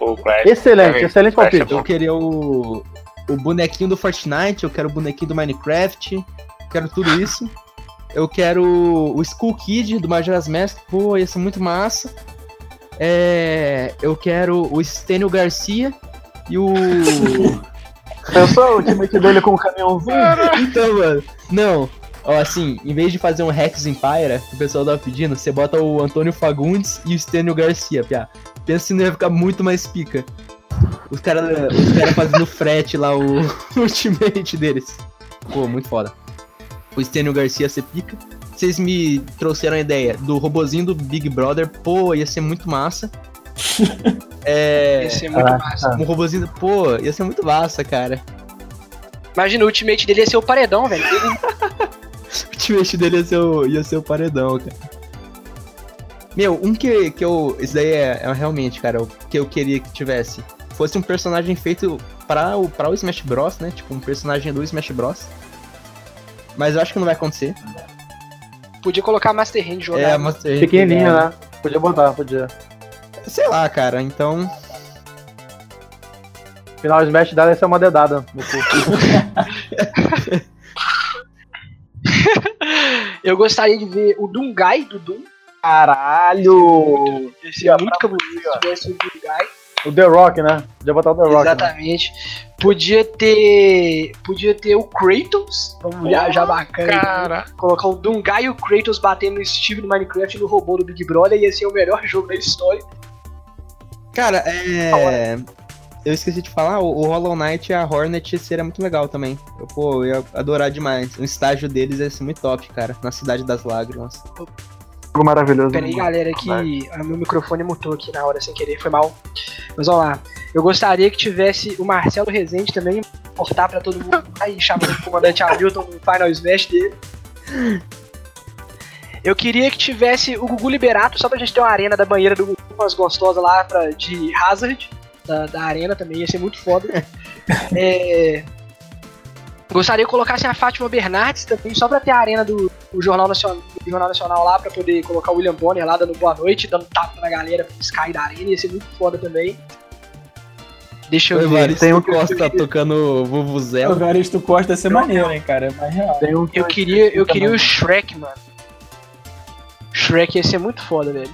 O Crash. Excelente, excelente é palpite. bom. Eu queria o, o bonequinho do Fortnite. Eu quero o bonequinho do Minecraft. Quero tudo isso. Eu quero o Skull Kid do Majora's Mask. Pô, ia ser muito massa. É, eu quero o Stênio Garcia e o. Pensou o ultimate dele com o caminhãozinho? Então, mano, não. Ó, assim, em vez de fazer um Rex Empire, que o pessoal tava pedindo, você bota o Antônio Fagundes e o Stênio Garcia, piá. Pensa se não ia ficar muito mais pica. Os caras os cara fazendo frete lá, o ultimate deles. Pô, muito foda. O Stênio Garcia ia ser pica. Vocês me trouxeram a ideia do robozinho do Big Brother, pô, ia ser muito massa. É. Ia ser muito Ah, massa. Um robozinho, pô, ia ser muito massa, cara. Imagina, o ultimate dele ia ser o paredão, velho. O ultimate dele ia ser o, ia ser o paredão, cara. Meu, um que, que eu. Isso daí é, é realmente, cara, o que eu queria que tivesse. Fosse um personagem feito pra o, pra o Smash Bros, né? Tipo, um personagem do Smash Bros. Mas eu acho que não vai acontecer. Podia colocar Master Hand jogar. É, a Master Hand Pequenininho, pegar- né? Podia botar, podia. Sei lá, cara, então. Final Smash dela ia ser uma dedada no cu. Eu gostaria de ver o Dungai do Doom. Caralho! Ia ser muito cabuloso se tivesse o Dungai. O The Rock, né? Podia botar o The Rock. Né? Exatamente. Podia ter. Podia ter o Kratos. Vamos viajar bacana. Cara, Colocar o Dungai e o Kratos batendo no Steve do Minecraft e no robô do Big Brother ia ser o melhor jogo da história. Cara, é. Eu esqueci de falar, o, o Hollow Knight e a Hornet seria muito legal também. Eu, pô, eu ia adorar demais. O estágio deles ia ser muito top, cara. Na Cidade das Lágrimas. Jogo maravilhoso. Pera aí, galera, que ah, meu microfone mutou aqui na hora sem querer, foi mal. Mas vamos lá. Eu gostaria que tivesse o Marcelo Rezende também, cortar pra todo mundo aí, chamando o comandante Hamilton no Final Smash dele. Eu queria que tivesse o Gugu Liberato, só pra gente ter uma arena da banheira do Gugu com as gostosas lá pra, de Hazard, da, da arena também, ia ser muito foda. É, Gostaria que colocassem a Fátima Bernardes também, só pra ter a arena do, do Jornal, Nacional, do Jornal Nacional lá, pra poder colocar o William Bonner lá dando boa noite, dando tapa na galera pro Sky da arena, ia ser muito foda também. Deixa eu O ver. Tem um- Costa tocando O Vuvuzela. Evaristo Costa ia ser maneiro, hein, cara. É mais real. Um Eu queria, eu queria o Shrek, mano. Shrek ia ser muito foda, velho.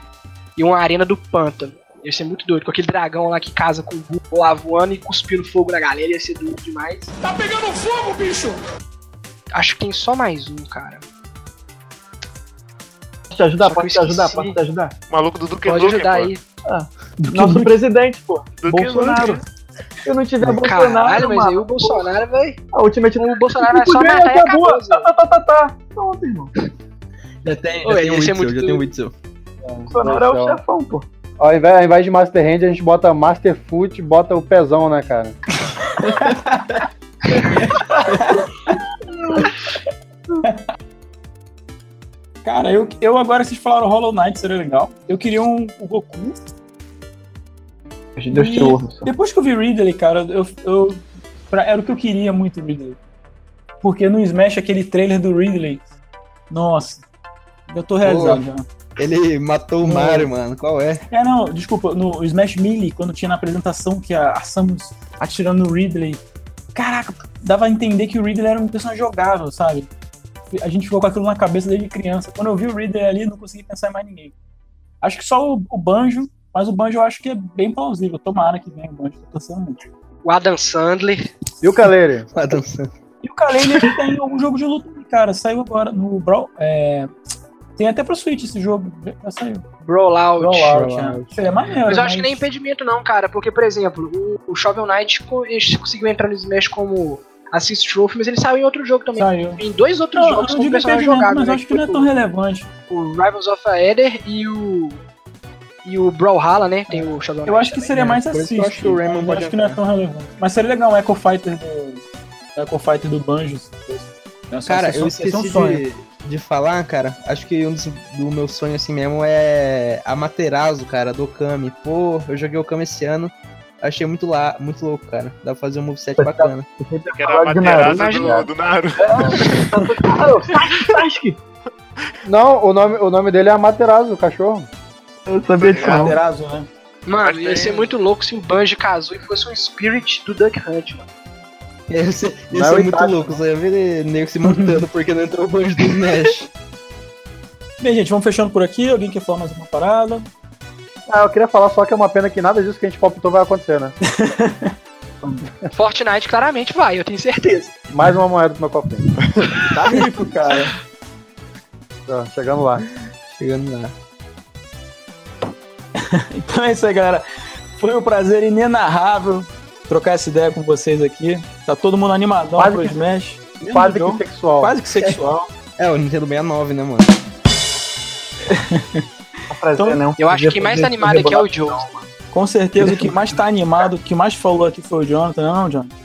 E uma arena do pântano. Ia ser muito doido, com aquele dragão lá que casa com o Hulk lá voando e cuspindo fogo na galera, ia ser doido demais. Tá pegando fogo, bicho! Acho que tem só mais um, cara. Posso te ajudar? Só que Posso te ajudar? Posso te ajudar? O maluco do Duque Pode Nukem, ajudar pô. aí. Nosso presidente, pô. Duque Bolsonaro. Se eu não tiver Bolsonaro, Caralho, mas mano, aí o Bolsonaro vai. a Ultimate O Bolsonaro vai só matar e acabou. acabou. Zé. Tá, tá, tá, tá. Pronto, irmão. Já tem, já Oi, tem o esse é Witzel, muito já tem o Witzel. Bolsonaro é o chefão, pô. Ao invés, ao invés de Master Hand, a gente bota Master Foot, bota o pezão, né, cara? Cara, eu, eu agora vocês falaram Hollow Knight, seria legal. Eu queria um, o Goku. Deus te ouça. Depois que eu vi Ridley, cara, eu, eu pra- era o que eu queria muito Ridley. Porque no Smash aquele trailer do Ridley, nossa, eu tô realizado já. Ele matou o Mario, mano. Qual é? É, não, desculpa, no Smash Melee, quando tinha na apresentação que a, a Samus atirando no Ridley, caraca, dava a entender que o Ridley era um personagem jogável, sabe? A gente ficou com aquilo na cabeça desde criança. Quando eu vi o Ridley ali, não consegui pensar em mais ninguém. Acho que só o, o Banjo, mas o Banjo eu acho que é bem plausível. Tomara que venha o Banjo, tô torcendo muito. O Adam Sandler. E o Kaleri? Tá dançando. E o ele tem algum jogo de luta, cara. Saiu agora no Brawl. É... Tem até pra Switch esse jogo. Já saiu. Brawlout. Brawlout, Brawlout. é. Maneiro. Mas eu acho que nem impedimento, não, cara. Porque, por exemplo, o, o Shovel Knight conseguiu entrar no Smash como Assist Trophy, mas ele saiu em outro jogo também. Saiu. Em dois outros eu jogos não com personagem jogável, mas né? eu acho que não é tão relevante. O Rivals of Aether e o. E o Brawlhalla, né? Tem o Shovel Knight. Eu acho que também. seria mais isso assist. que eu acho que o Rayman mas pode acho que não é tão relevante. Mas seria legal um Echo Fighter do. Echo Fighter do Banjo. se fosse. Essa- Cara, esse- eu é um esqueci sonho. de, de falar, cara. Acho que um dos, do meu sonho assim mesmo é a Materazo, cara, do Okami. Pô, eu joguei Okami esse ano. Achei muito, lá, muito louco, cara. Dá pra fazer um moveset bacana. Que era a do, do Naruto. Não, o nome, o nome dele é Amaterasu, o cachorro. Eu sabia disso não. Materazo, né? Mano, ia ser muito louco se o Banjo Kazooie fosse um Spirit do Duck Hunt, mano. Ia ser, ia Não é ser o muito louco. Só ia ver nego se matando porque não entrou o banjo do Smash. Bem, gente, vamos fechando por aqui. Alguém quer falar mais uma parada? Ah, eu queria falar só que é uma pena que nada disso que a gente palpitou vai acontecer, né? Fortnite claramente vai, eu tenho certeza. Mais uma moeda pro meu cofrinho. Tá rico, cara. Tá, chegando lá. Chegando lá. Então é isso aí, galera. Foi um prazer inenarrável trocar essa ideia com vocês aqui. Tá todo mundo animadão Quase pro que- Smash. Quase que sexual. quase que sexual. É, o Nintendo 69, né, mano? Prazer, Então, não. Eu acho que mais animado aqui é o Joe. Com certeza o que mais tá animado, o que mais falou aqui foi o Jonathan, não, Jonathan?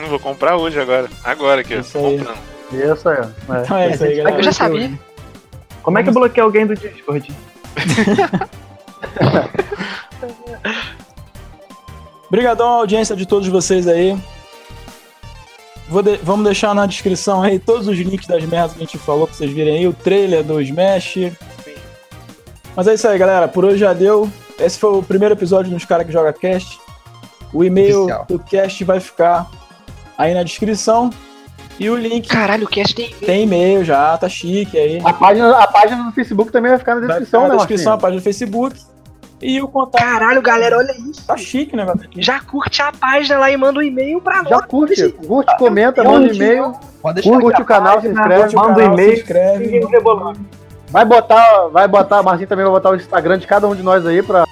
Não vou comprar hoje agora. Agora aqui, ó. Isso aí. Comprando. Isso aí. ó. É. Então é isso aí, Eu galera. já sabia. Como é que bloqueia alguém do Discord? Obrigadão à audiência de todos vocês aí. Vou de- vamos deixar na descrição aí todos os links das merdas que a gente falou pra vocês virem aí, o trailer do Smash. Mas é isso aí, galera. Por hoje já deu. Esse foi o primeiro episódio dos Cara que Joga Cast. O e-mail Oficial. do cast vai ficar aí na descrição. E o link Caralho, o cast tem. tem e-mail já, tá chique aí. A página, a página do Facebook também vai ficar na Vai descrição, ficar né, na descrição a Marcinho? página do Facebook. E o contato. Caralho, galera, olha isso. Tá chique o negócio aqui. Já curte a página lá e manda um e-mail pra nós. Já curte, curte, comenta, manda um e-mail, Pode deixar curte o canal, se inscreve. Curte o Manda um e-mail, Vai botar, vai botar, Marcinho também vai botar o Instagram de cada um de nós aí pra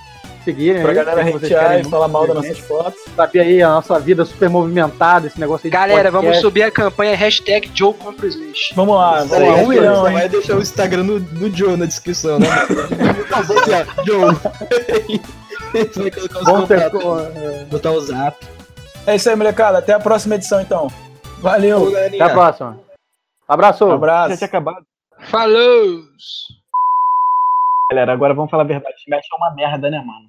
seguirem Pra aí. galera hatear querem e falar mal das nossas fotos. Saber aí a nossa vida super movimentada, esse negócio aí de Galera, vamos subir a campanha hashtag Joe contra. Vamos lá, vamos lá, um milhão, hein? vai deixar o Instagram do, do Joe na descrição, né? Joe. Vamos ter, botar o zap. É isso aí, molecada. Até a próxima edição, então. Valeu. até a próxima. Abraço. Um Já abraço. tinha acabado. Falou! Galera, agora vamos falar a verdade. Smash é uma merda, né, mano?